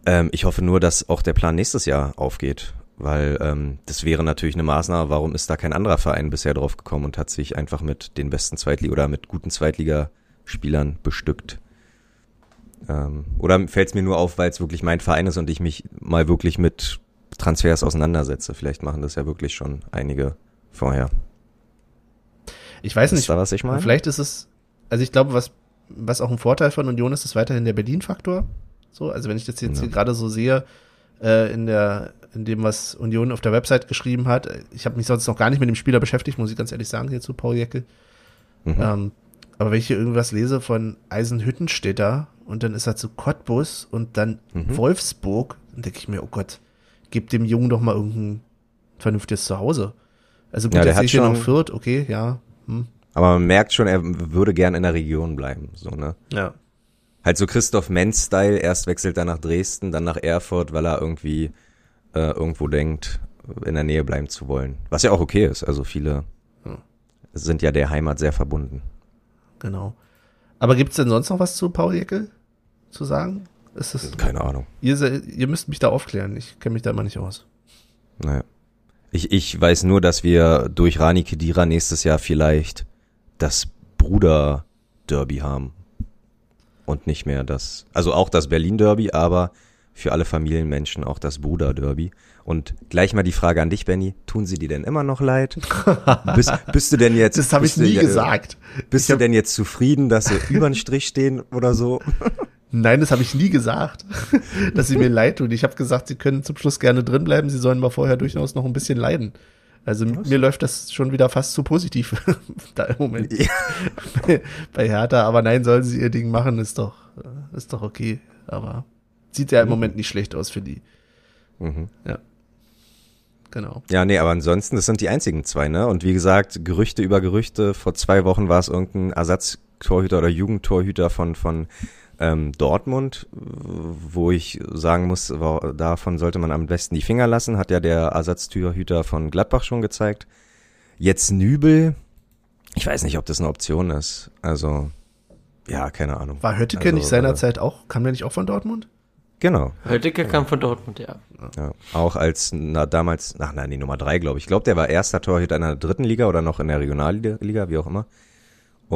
Ähm, ich hoffe nur, dass auch der Plan nächstes Jahr aufgeht, weil ähm, das wäre natürlich eine Maßnahme, warum ist da kein anderer Verein bisher drauf gekommen und hat sich einfach mit den besten Zweitliga oder mit guten Zweitligaspielern bestückt. Ähm, oder fällt es mir nur auf, weil es wirklich mein Verein ist und ich mich mal wirklich mit Transfers auseinandersetze. Vielleicht machen das ja wirklich schon einige vorher. Ich weiß nicht, ihr, was ich meine? vielleicht ist es, also ich glaube, was, was auch ein Vorteil von Union ist, ist weiterhin der Berlin-Faktor. So, also wenn ich das jetzt Ja. hier gerade so sehe, äh, in der, in dem, was Union auf der Website geschrieben hat, äh, ich habe mich sonst noch gar nicht mit dem Spieler beschäftigt, muss ich ganz ehrlich sagen, hier zu Paul Jeckel. Mhm. Ähm, aber wenn ich hier irgendwas lese von Eisenhüttenstädter und dann ist er zu Cottbus und dann Mhm. Wolfsburg, dann denke ich mir, oh Gott, gib dem Jungen doch mal irgendein vernünftiges Zuhause. Also gut, Ja, der jetzt hat sehe ich hier noch schon- Fürth, okay, ja. Hm, Aber man merkt schon, er würde gern in der Region bleiben. So, ne? ja. Halt so Christoph Menz-Style, erst wechselt er nach Dresden, dann nach Erfurt, weil er irgendwie äh, irgendwo denkt, in der Nähe bleiben zu wollen. Was ja auch okay ist. Also viele Ja. sind ja der Heimat sehr verbunden. Genau. Aber gibt's denn sonst noch was zu Paul Jeckel zu sagen? Ist das, Keine Ahnung. ihr, ihr müsst mich da aufklären. Ich kenne mich da immer nicht aus. Naja. Ich, ich weiß nur, dass wir durch Rani Kedira nächstes Jahr vielleicht das Bruder-Derby haben. Und nicht mehr das, also auch das Berlin-Derby, aber für alle Familienmenschen auch das Bruder-Derby. Und gleich mal die Frage an dich, Benny. Tun sie dir denn immer noch leid? [laughs] bist, bist du denn jetzt. Das habe ich nie du, gesagt. Bist du denn jetzt zufrieden, dass sie [laughs] über den Strich stehen oder so? [laughs] Nein, das habe ich nie gesagt, [laughs] dass sie mir leid tun. Ich habe gesagt, sie können zum Schluss gerne drin bleiben, sie sollen mal vorher durchaus noch ein bisschen leiden. Also Was? mir läuft das schon wieder fast zu positiv [laughs] da im Moment. Ja. [laughs] Bei Hertha, aber nein, sollen sie ihr Ding machen, ist doch, ist doch okay. Aber sieht ja im mhm. Moment nicht schlecht aus für die. Mhm. Ja. Genau. Ja, nee, aber ansonsten, das sind die einzigen zwei, ne? Und wie gesagt, Gerüchte über Gerüchte. Vor zwei Wochen war es irgendein Ersatztorhüter oder Jugendtorhüter von, von ähm, Dortmund, wo ich sagen muss, davon sollte man am besten die Finger lassen, hat ja der Ersatztürhüter von Gladbach schon gezeigt. Jetzt Nübel, ich weiß nicht, ob das eine Option ist. Also, ja, keine Ahnung. War Höttike also, nicht seinerzeit auch, kam der nicht auch von Dortmund? Genau. Höttike ja, kam von Dortmund, ja. ja. Auch als, na, damals, ach nein, die Nummer drei, glaube ich. Ich glaube, der war erster Torhüter in der dritten Liga oder noch in der Regionalliga, wie auch immer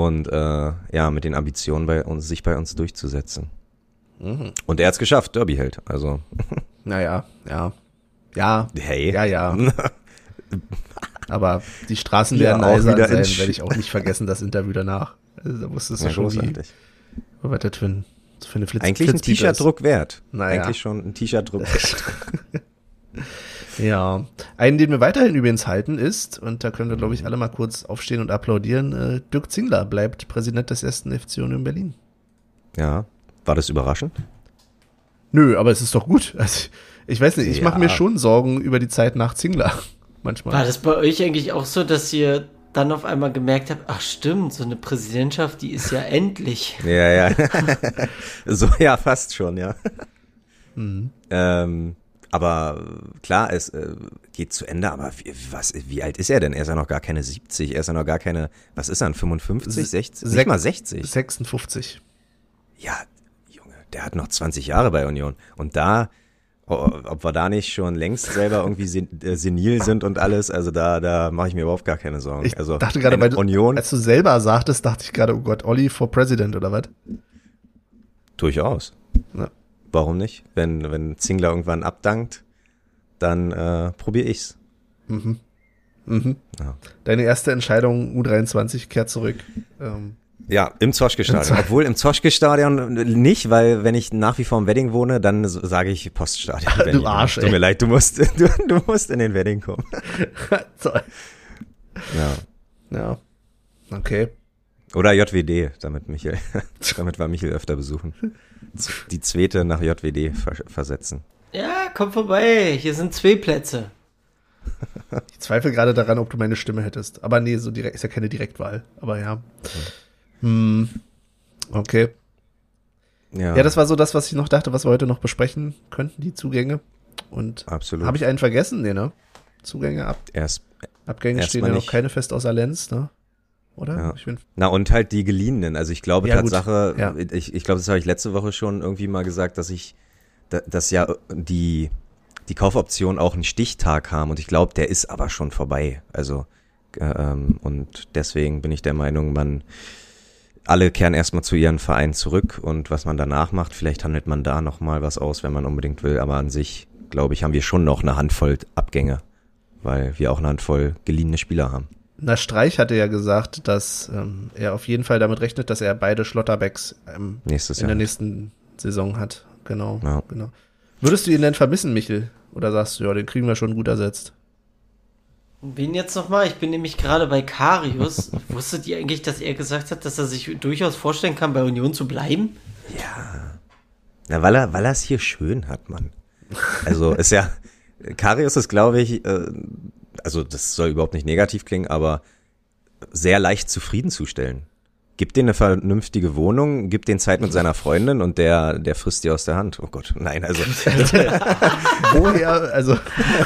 und äh, ja, mit den Ambitionen bei uns, sich bei uns durchzusetzen. Mhm. Und er hat es geschafft, Derby-Held. Also. [laughs] Naja, ja. Ja. Hey. Ja, ja. [laughs] Aber die Straßen werden ja, eisern sein, werde ich auch nicht vergessen, das Interview danach. Also, da wusstest du ja, schon, großartig. wie, was das für, ein, für eine Flitz Eigentlich ein T-Shirt-Druck wert. Naja. Eigentlich schon ein T-Shirt-Druck [laughs] wert. Ja, einen, den wir weiterhin übrigens halten, ist, und da können wir, glaube ich, alle mal kurz aufstehen und applaudieren, äh, Dirk Zingler bleibt Präsident des ersten FC Union Berlin. Ja, war das überraschend? Nö, aber es ist doch gut. Also, ich weiß nicht, ich ja. mache mir schon Sorgen über die Zeit nach Zingler. [laughs] Manchmal. War das bei euch eigentlich auch so, dass ihr dann auf einmal gemerkt habt, ach stimmt, so eine Präsidentschaft, die ist ja endlich. [laughs] Ja, ja. [laughs] so, ja, fast schon, ja. Mhm. Ähm, aber klar, es äh, geht zu Ende, aber wie, was, wie alt ist er denn? Er ist ja noch gar keine 70, er ist ja noch gar keine, was ist er, 55, 60? Nicht mal 60. 56. Ja, Junge, der hat noch 20 Jahre bei Union. Und da, ob wir da nicht schon längst selber irgendwie sen [laughs] äh, senil sind und alles, also da, da mache ich mir überhaupt gar keine Sorgen. Ich also dachte gerade, bei Union. Als du selber sagtest, dachte ich gerade, oh Gott, Olli for President oder was? Durchaus. Ja. Warum nicht? Wenn, wenn Zingler irgendwann abdankt, dann äh, probiere ich's. Mhm. Mhm. Ja. Deine erste Entscheidung, U23, kehrt zurück. Ähm, ja, im Zoschke-Stadion. Obwohl im Zoschke-Stadion nicht, weil wenn ich nach wie vor im Wedding wohne, dann sage ich Poststadion. [laughs] du Arsch, ey. Tut mir leid, du musst, [laughs] du, du musst in den Wedding kommen. [laughs] Toll. Ja. Ja. Okay. Oder JWD, damit Michael, damit wir Michael öfter besuchen die zweite nach JWD versetzen. Ja, komm vorbei. Hier sind zwei Plätze. [laughs] Ich zweifle gerade daran, ob du meine Stimme hättest. Aber nee, so direkt ist ja keine Direktwahl. Aber ja. Hm. Okay. Ja. ja, das war so das, was ich noch dachte, was wir heute noch besprechen könnten, die Zugänge. Und Absolut. habe ich einen vergessen? Nee, ne? Zugänge ab. Erst, Abgänge stehen ja noch keine fest außer Lenz, ne? Oder? Ja. Ich bin Na und halt die geliehenen. Also ich glaube ja, Tatsache, ja. ich, ich glaube, das habe ich letzte Woche schon irgendwie mal gesagt, dass ich, dass ja die, die Kaufoption auch einen Stichtag haben und ich glaube, der ist aber schon vorbei. Also ähm, und deswegen bin ich der Meinung, man alle kehren erstmal zu ihren Vereinen zurück und was man danach macht, vielleicht handelt man da nochmal was aus, wenn man unbedingt will, aber an sich, glaube ich, haben wir schon noch eine Handvoll Abgänge, weil wir auch eine Handvoll geliehene Spieler haben. Na, Streich hatte ja gesagt, dass ähm, er auf jeden Fall damit rechnet, dass er beide Schlotterbacks ähm, Nächstes in der nächsten Saison hat. Genau, ja. genau. Würdest du ihn denn vermissen, Michel? Oder sagst du, ja, den kriegen wir schon gut ersetzt? Wen jetzt nochmal? Ich bin nämlich gerade bei Karius. [laughs] Wusstet ihr eigentlich, dass er gesagt hat, dass er sich durchaus vorstellen kann, bei Union zu bleiben? Ja. Na, weil er, weil er es hier schön hat, Mann. Also ist ja, Karius ist, glaube ich, äh, also das soll überhaupt nicht negativ klingen, aber sehr leicht zufriedenzustellen. Gib dir eine vernünftige Wohnung, gib den Zeit mit seiner Freundin und der, der frisst dir aus der Hand. Oh Gott, nein, also. [laughs] Woher, also.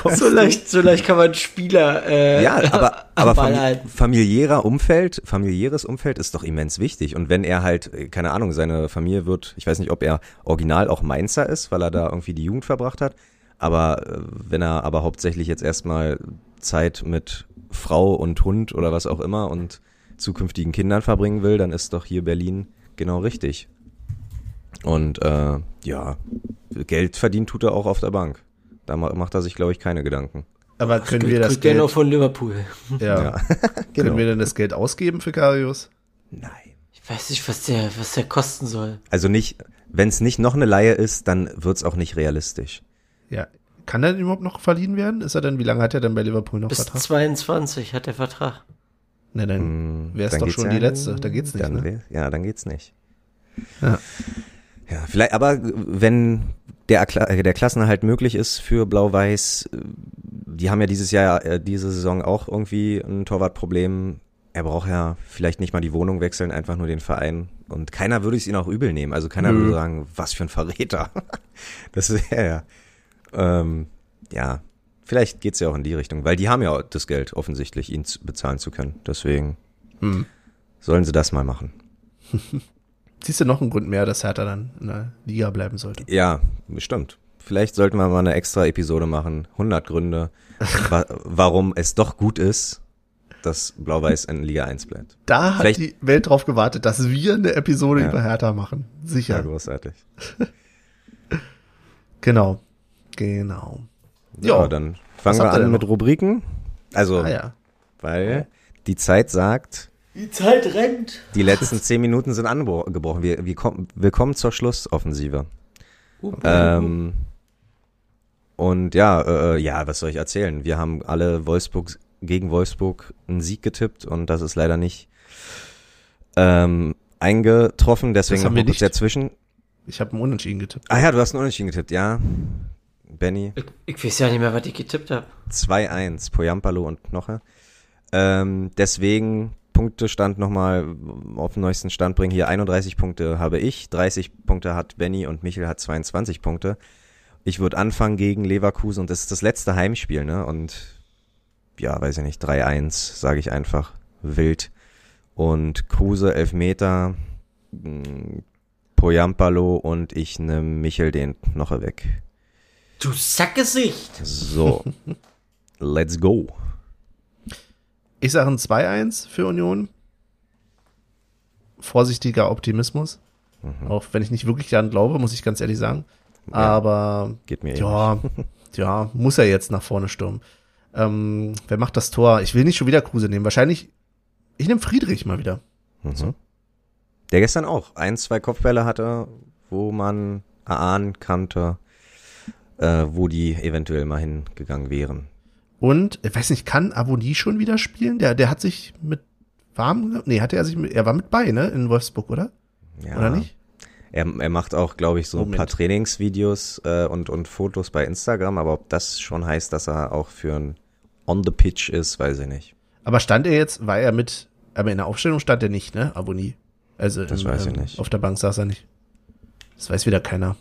So leicht, so leicht kann man Spieler, äh, Ja, aber, aber famili familiärer Umfeld, familiäres Umfeld ist doch immens wichtig. Und wenn er halt, keine Ahnung, seine Familie wird, ich weiß nicht, ob er original auch Mainzer ist, weil er da irgendwie die Jugend verbracht hat. Aber äh, wenn er aber hauptsächlich jetzt erstmal Zeit mit Frau und Hund oder was auch immer und zukünftigen Kindern verbringen will, dann ist doch hier Berlin genau richtig. Und äh, ja, Geld verdient tut er auch auf der Bank. Da ma- macht er sich, glaube ich, keine Gedanken. Aber können wir das Geld, von Liverpool. ja, Ja. [laughs] [laughs] können wir denn das Geld ausgeben für Karius? Nein. Ich weiß nicht, was der, was der kosten soll. Also nicht, wenn es nicht noch eine Laie ist, dann wird's auch nicht realistisch. Ja. Kann er denn überhaupt noch verliehen werden? Ist er denn, wie lange hat er denn bei Liverpool noch Bis Vertrag? 22 hat der Vertrag. Ne, dann Hm, wäre es doch schon ja- die letzte. Da geht's nicht, dann ne? Ja, dann geht's nicht. Ja. Ja, vielleicht, aber wenn der, äh, der Klassenerhalt möglich ist für Blau-Weiß, äh, die haben ja dieses Jahr, äh, diese Saison auch irgendwie ein Torwartproblem. Er braucht ja vielleicht nicht mal die Wohnung wechseln, einfach nur den Verein. Und keiner würde es ihn auch übel nehmen. Also keiner Nö. würde sagen, was für ein Verräter. [laughs] das wäre ja. Ähm, ja, vielleicht geht's ja auch in die Richtung, weil die haben ja das Geld offensichtlich, ihn zu- bezahlen zu können. Deswegen Hm. sollen sie das mal machen. [laughs] Siehst du noch einen Grund mehr, dass Hertha dann in der Liga bleiben sollte? Ja, bestimmt. Vielleicht sollten wir mal eine extra Episode machen. 100 Gründe, [laughs] wa warum es doch gut ist, dass Blau-Weiß in Liga 1 bleibt. Da hat Vielleicht- die Welt drauf gewartet, dass wir eine Episode Ja. über Hertha machen. Ja, Sicher. großartig. [laughs] Genau. Genau. Ja, Ja. dann fangen wir an mit? Rubriken. Also, Ah ja. weil die Zeit sagt, Die Zeit rennt. die letzten 10 Minuten sind angebrochen. Wir, wir, kommen, wir kommen zur Schlussoffensive. Ähm, und ja, äh, ja, was soll ich erzählen? Wir haben alle Wolfsburg gegen Wolfsburg einen Sieg getippt und das ist leider nicht ähm, eingetroffen. Deswegen Das haben noch kurz nicht. dazwischen. Ich habe einen Unentschieden getippt. Ah ja, du hast einen Unentschieden getippt, ja. Benny, Ich, ich weiß ja nicht mehr, was ich getippt habe. 2-1, Poyampalo und Knoche. Ähm, deswegen Punktestand nochmal auf den neuesten Stand bringen. Hier 31 Punkte habe ich, 30 Punkte hat Benny und Michel hat 22 Punkte. Ich würde anfangen gegen Leverkusen und das ist das letzte Heimspiel, ne? Und ja, weiß ich nicht, 3-1, sage ich einfach. Wild. Und Kruse, Elfmeter, mh, Poyampalo und ich nehme Michel den Knoche weg. Du Sackgesicht. So, [laughs] let's go. Ich sage ein 2-1 für Union. Vorsichtiger Optimismus. Mhm. Auch wenn ich nicht wirklich daran glaube, muss ich ganz ehrlich sagen. Aber Geht mir ja, [laughs] ja, muss er jetzt nach vorne stürmen. Ähm, wer macht das Tor? Ich will nicht schon wieder Kruse nehmen. Wahrscheinlich, ich nehme Friedrich mal wieder. Mhm. Der gestern auch ein, zwei Kopfbälle hatte, wo man erahnen konnte, äh, wo die eventuell mal hingegangen wären. Und, ich weiß nicht, kann Aboni schon wieder spielen? Der, der hat sich mit warm, nee, hatte er sich mit, er war mit bei, ne, in Wolfsburg, oder? Ja. Oder nicht? Er, er macht auch, glaube ich, so ein Moment. paar Trainingsvideos äh, und, und Fotos bei Instagram, aber ob das schon heißt, dass er auch für ein On the Pitch ist, weiß ich nicht. Aber stand er jetzt, war er mit, aber in der Aufstellung stand er nicht, ne, Aboni. Also, Das im, weiß ich nicht. Auf der Bank saß er nicht. Das weiß wieder keiner.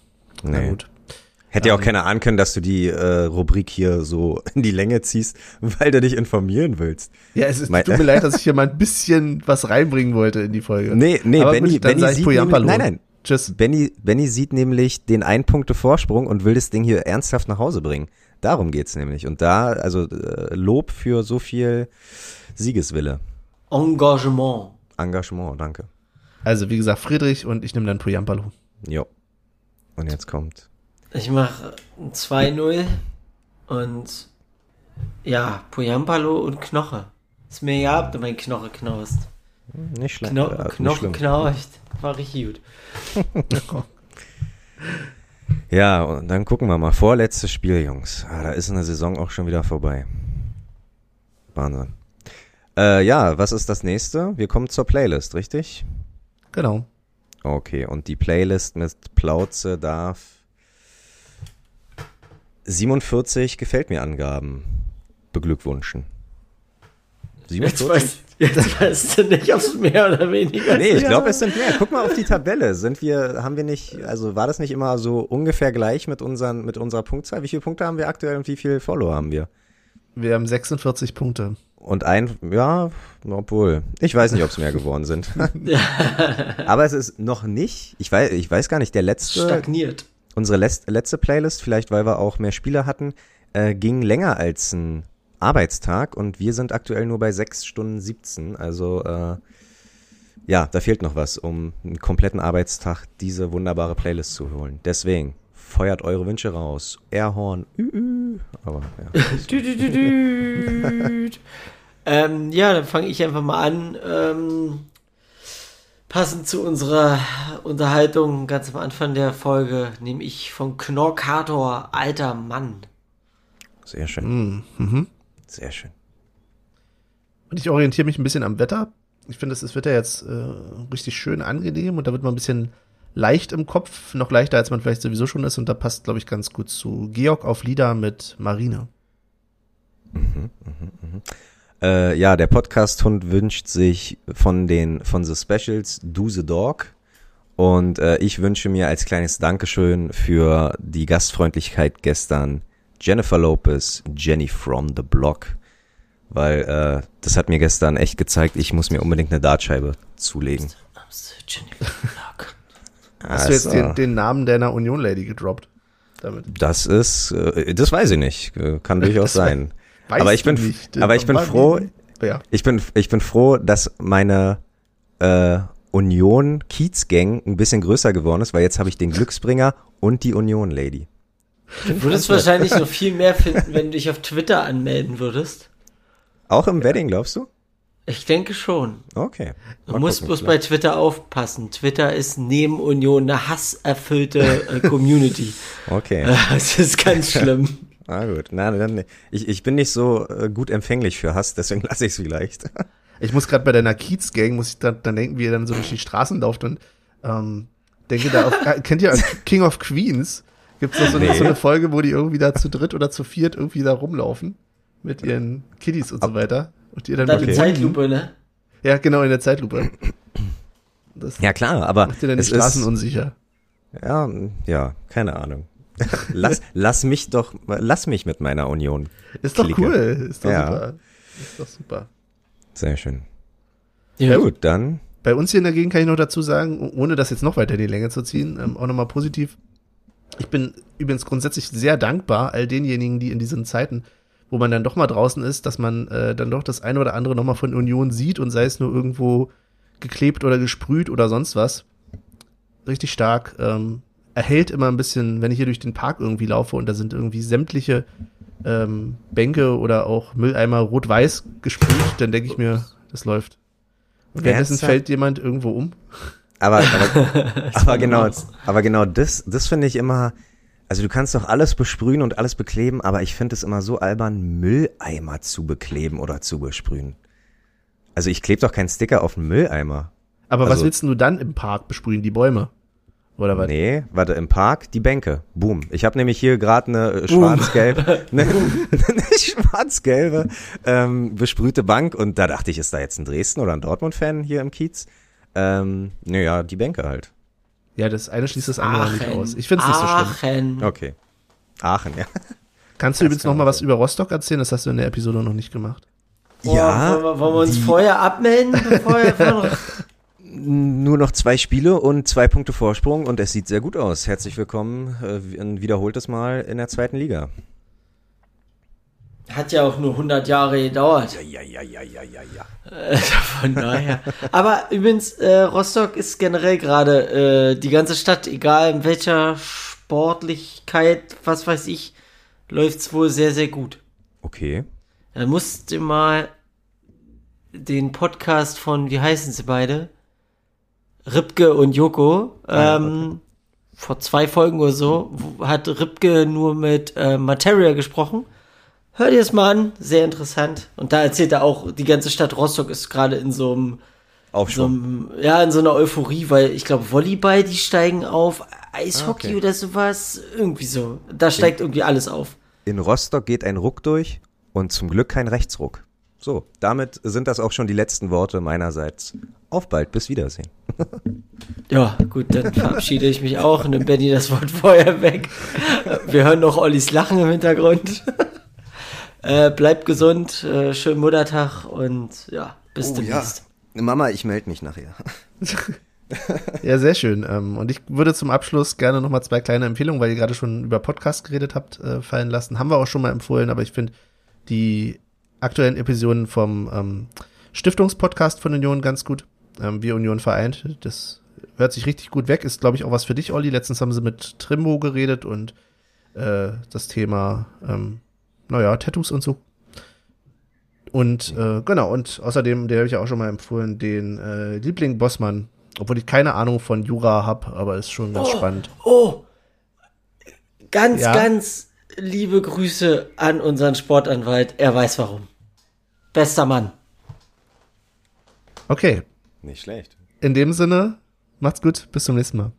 Na Nee. gut. Hätte ja auch Ähm. keiner ahnen können, dass du die äh, Rubrik hier so [laughs] in die Länge ziehst, [laughs] weil du dich informieren willst. Ja, es ist, Mein- tut mir leid, dass ich hier mal ein bisschen was reinbringen wollte in die Folge. Nee, nee, Aber Benny, gut, Benny sieht nämlich, nein, nein, Tschüss. Benny, Benny sieht nämlich den ein Punkte Vorsprung und will das Ding hier ernsthaft nach Hause bringen. Darum geht's nämlich. Und da, also äh, Lob für so viel Siegeswille. Engagement. Engagement, danke. Also, wie gesagt, Friedrich und ich nehme dann Poyampalo. Jo. Und jetzt kommt. Ich mache ein 2-0 und ja, Poyampalo und Knoche. Ist mir ja, ob du mein Knoche knaust. Nicht schlecht. Kno ja, Knochen knauscht. War richtig gut. [laughs] Ja, und dann gucken wir mal. Vorletztes Spiel, Jungs. Ah, da ist eine Saison auch schon wieder vorbei. Wahnsinn. Äh, ja, was ist das nächste? Wir kommen zur Playlist, richtig? Genau. Okay, und die Playlist mit Plauze darf 47 gefällt mir Angaben beglückwünschen. Jetzt 47? weißt, jetzt weißt du nicht, ob es mehr oder weniger Nee, ich glaube, es sind mehr. Guck mal auf die Tabelle. Sind wir, haben wir nicht, also war das nicht immer so ungefähr gleich mit unseren, mit unserer Punktzahl? Wie viele Punkte haben wir aktuell und wie viele Follower haben wir? Wir haben 46 Punkte. Und ein, ja, obwohl, ich weiß nicht, ob es mehr geworden sind. [laughs] Aber es ist noch nicht, ich weiß, ich weiß gar nicht, der letzte, Stagniert. Unsere letz- letzte Playlist, vielleicht weil wir auch mehr Spieler hatten, äh, ging länger als ein Arbeitstag und wir sind aktuell nur bei 6 Stunden 17. Also äh, ja, da fehlt noch was, um einen kompletten Arbeitstag diese wunderbare Playlist zu holen. Deswegen feuert eure Wünsche raus. Airhorn, ü, ü. aber ja. Dü, dü, dü. ähm, ja, dann fange ich einfach mal an. Ähm, passend zu unserer Unterhaltung ganz am Anfang der Folge nehme ich von Knorkator Alter Mann. Sehr schön. Mhm. Sehr schön. Und ich orientiere mich ein bisschen am Wetter. Ich finde, es wird ja jetzt äh, richtig schön angenehm und da wird man ein bisschen leicht im Kopf, noch leichter, als man vielleicht sowieso schon ist. Und da passt, glaube ich, ganz gut zu Georg auf Lieder mit Marine. Äh, ja, der Podcast-Hund wünscht sich von den von The Specials Do the Dog. Und äh, ich wünsche mir als kleines Dankeschön für die Gastfreundlichkeit gestern Jennifer Lopez, Jenny from the Block. Weil äh, das hat mir gestern echt gezeigt, ich muss mir unbedingt eine Dartscheibe zulegen. Jennifer Block. Hast du jetzt Also, den, den Namen deiner Union-Lady gedroppt? Damit. Das ist, äh, das weiß ich nicht. Äh, Kann durchaus [laughs] sein. Weißt Aber ich du bin, nicht. aber ich bin froh, Ja. Ich bin, ich bin froh, dass meine äh, Union Kiez Gang ein bisschen größer geworden ist, weil jetzt habe ich den Glücksbringer und die Union Lady. Du würdest wahrscheinlich noch viel mehr finden, wenn du dich auf Twitter anmelden würdest. Auch im Wedding, glaubst du? Ich denke schon. Okay. Du Mal musst gucken, bloß bei Twitter aufpassen. Twitter ist neben Union eine hasserfüllte äh, Community. [laughs] Okay. [laughs] Das ist ganz schlimm. Ah gut. Na, dann, ich, ich bin nicht so äh, gut empfänglich für Hass, deswegen [laughs] lasse ich es vielleicht. Ich muss gerade bei deiner Kiez-Gang, muss ich dann, dann denken, wie ihr dann so durch die Straßen lauft und ähm, denke da auf, äh, kennt ihr [laughs] King of Queens? Gibt es so, eine- Nee. so eine Folge, wo die irgendwie da zu dritt oder zu viert irgendwie da rumlaufen mit ihren Kiddies und so weiter? Und ihr dann, Dann mit Hunden- Zeitlupe, ne? Ja, genau, in der Zeitlupe. Das Ja klar, aber macht dir dann die Straßen ist, unsicher. ja, ja, keine Ahnung. Lass, lass mich doch, lass mich mit meiner Union. Ist doch Clique. cool. Ist doch Ja. super. Ist doch super. Sehr schön. Ja, Gut, dann Bei uns hier in der Gegend kann ich noch dazu sagen, ohne das jetzt noch weiter in die Länge zu ziehen, ähm, auch nochmal positiv. Ich bin übrigens grundsätzlich sehr dankbar all denjenigen, die in diesen Zeiten, wo man dann doch mal draußen ist, dass man äh, dann doch das eine oder andere nochmal von Union sieht und sei es nur irgendwo geklebt oder gesprüht oder sonst was. Richtig stark. Ähm, erhält immer ein bisschen, wenn ich hier durch den Park irgendwie laufe und da sind irgendwie sämtliche ähm, Bänke oder auch Mülleimer rot-weiß gesprüht, dann denke ich mir, das läuft. Und währenddessen fällt jemand irgendwo um. Aber, [laughs] aber, aber genau, aber genau das, das finde ich immer, also du kannst doch alles besprühen und alles bekleben, aber ich finde es immer so albern, Mülleimer zu bekleben oder zu besprühen. Also ich klebe doch keinen Sticker auf einen Mülleimer. Aber was Also- willst denn du dann im Park besprühen? Die Bäume? Oder was? Nee, warte, im Park die Bänke. Boom. Ich habe nämlich hier gerade eine äh, schwarz-gelb, eine, [laughs] eine schwarz-gelbe ähm, besprühte Bank und da dachte ich, ist da jetzt ein Dresden oder ein Dortmund-Fan hier im Kiez? Ähm, naja, die Bänke halt. Ja, das eine schließt das andere nicht Aachen. aus. Ich finde es nicht so schlimm. Aachen. Okay. Aachen, ja. Kannst du übrigens kann noch mal man was über Rostock erzählen? Das hast du in der Episode noch nicht gemacht. Boah, wollen, wir, wollen wir uns die- vorher abmelden, bevor wir [laughs] [laughs] Nur noch zwei Spiele und zwei Punkte Vorsprung und es sieht sehr gut aus. Herzlich willkommen, äh, ein wiederholtes Mal in der zweiten Liga. Hat ja auch nur 100 Jahre gedauert. Ja, ja, ja, ja, ja, ja. Äh, Von daher. Aber übrigens, äh, Rostock ist generell gerade äh, die ganze Stadt, egal in welcher Sportlichkeit, was weiß ich, läuft's wohl sehr, sehr gut. Okay. Er musste mal den Podcast von, wie heißen sie beide? Ripke und Joko. ja, Ähm, Vor zwei Folgen oder so hat Ripke nur mit äh, Materia gesprochen. Hör dir das mal an, sehr interessant. Und da erzählt er auch, die ganze Stadt Rostock ist gerade in so einem, so Aufschwung. einem, ja, in so einer Euphorie, weil ich glaube, Volleyball, die steigen auf, Eishockey Ah, okay. oder sowas, irgendwie so. Da steigt irgendwie alles auf. In Rostock geht ein Ruck durch und zum Glück kein Rechtsruck. So, damit sind das auch schon die letzten Worte meinerseits. Auf bald, bis Wiedersehen. [laughs] Ja, gut, dann verabschiede ich mich auch und nimm Benny das Wort vorher weg. Wir hören noch Ollis Lachen im Hintergrund. [laughs] Äh, bleibt gesund, äh, schönen Muttertag und ja, bis demnächst. Mama, ich melde mich nachher. [laughs] Ja, sehr schön. Ähm, und ich würde zum Abschluss gerne noch mal zwei kleine Empfehlungen, weil ihr gerade schon über Podcast geredet habt, äh, fallen lassen. Haben wir auch schon mal empfohlen, aber ich finde die aktuellen Episoden vom ähm, Stiftungspodcast von Union ganz gut. Ähm, wir Union vereint. Das hört sich richtig gut weg. Ist, glaube ich, auch was für dich, Olli. Letztens haben sie mit Trimbo geredet und äh, das Thema, ähm, naja, Tattoos und so. Und äh, genau, und außerdem, der habe ich ja auch schon mal empfohlen, den äh, Liebling Bossmann, obwohl ich keine Ahnung von Jura hab, aber ist schon ganz Oh. spannend. Oh, ganz, Ja? ganz liebe Grüße an unseren Sportanwalt. Er weiß warum. Bester Mann. Okay, Nicht schlecht. in dem Sinne, macht's gut, bis zum nächsten Mal.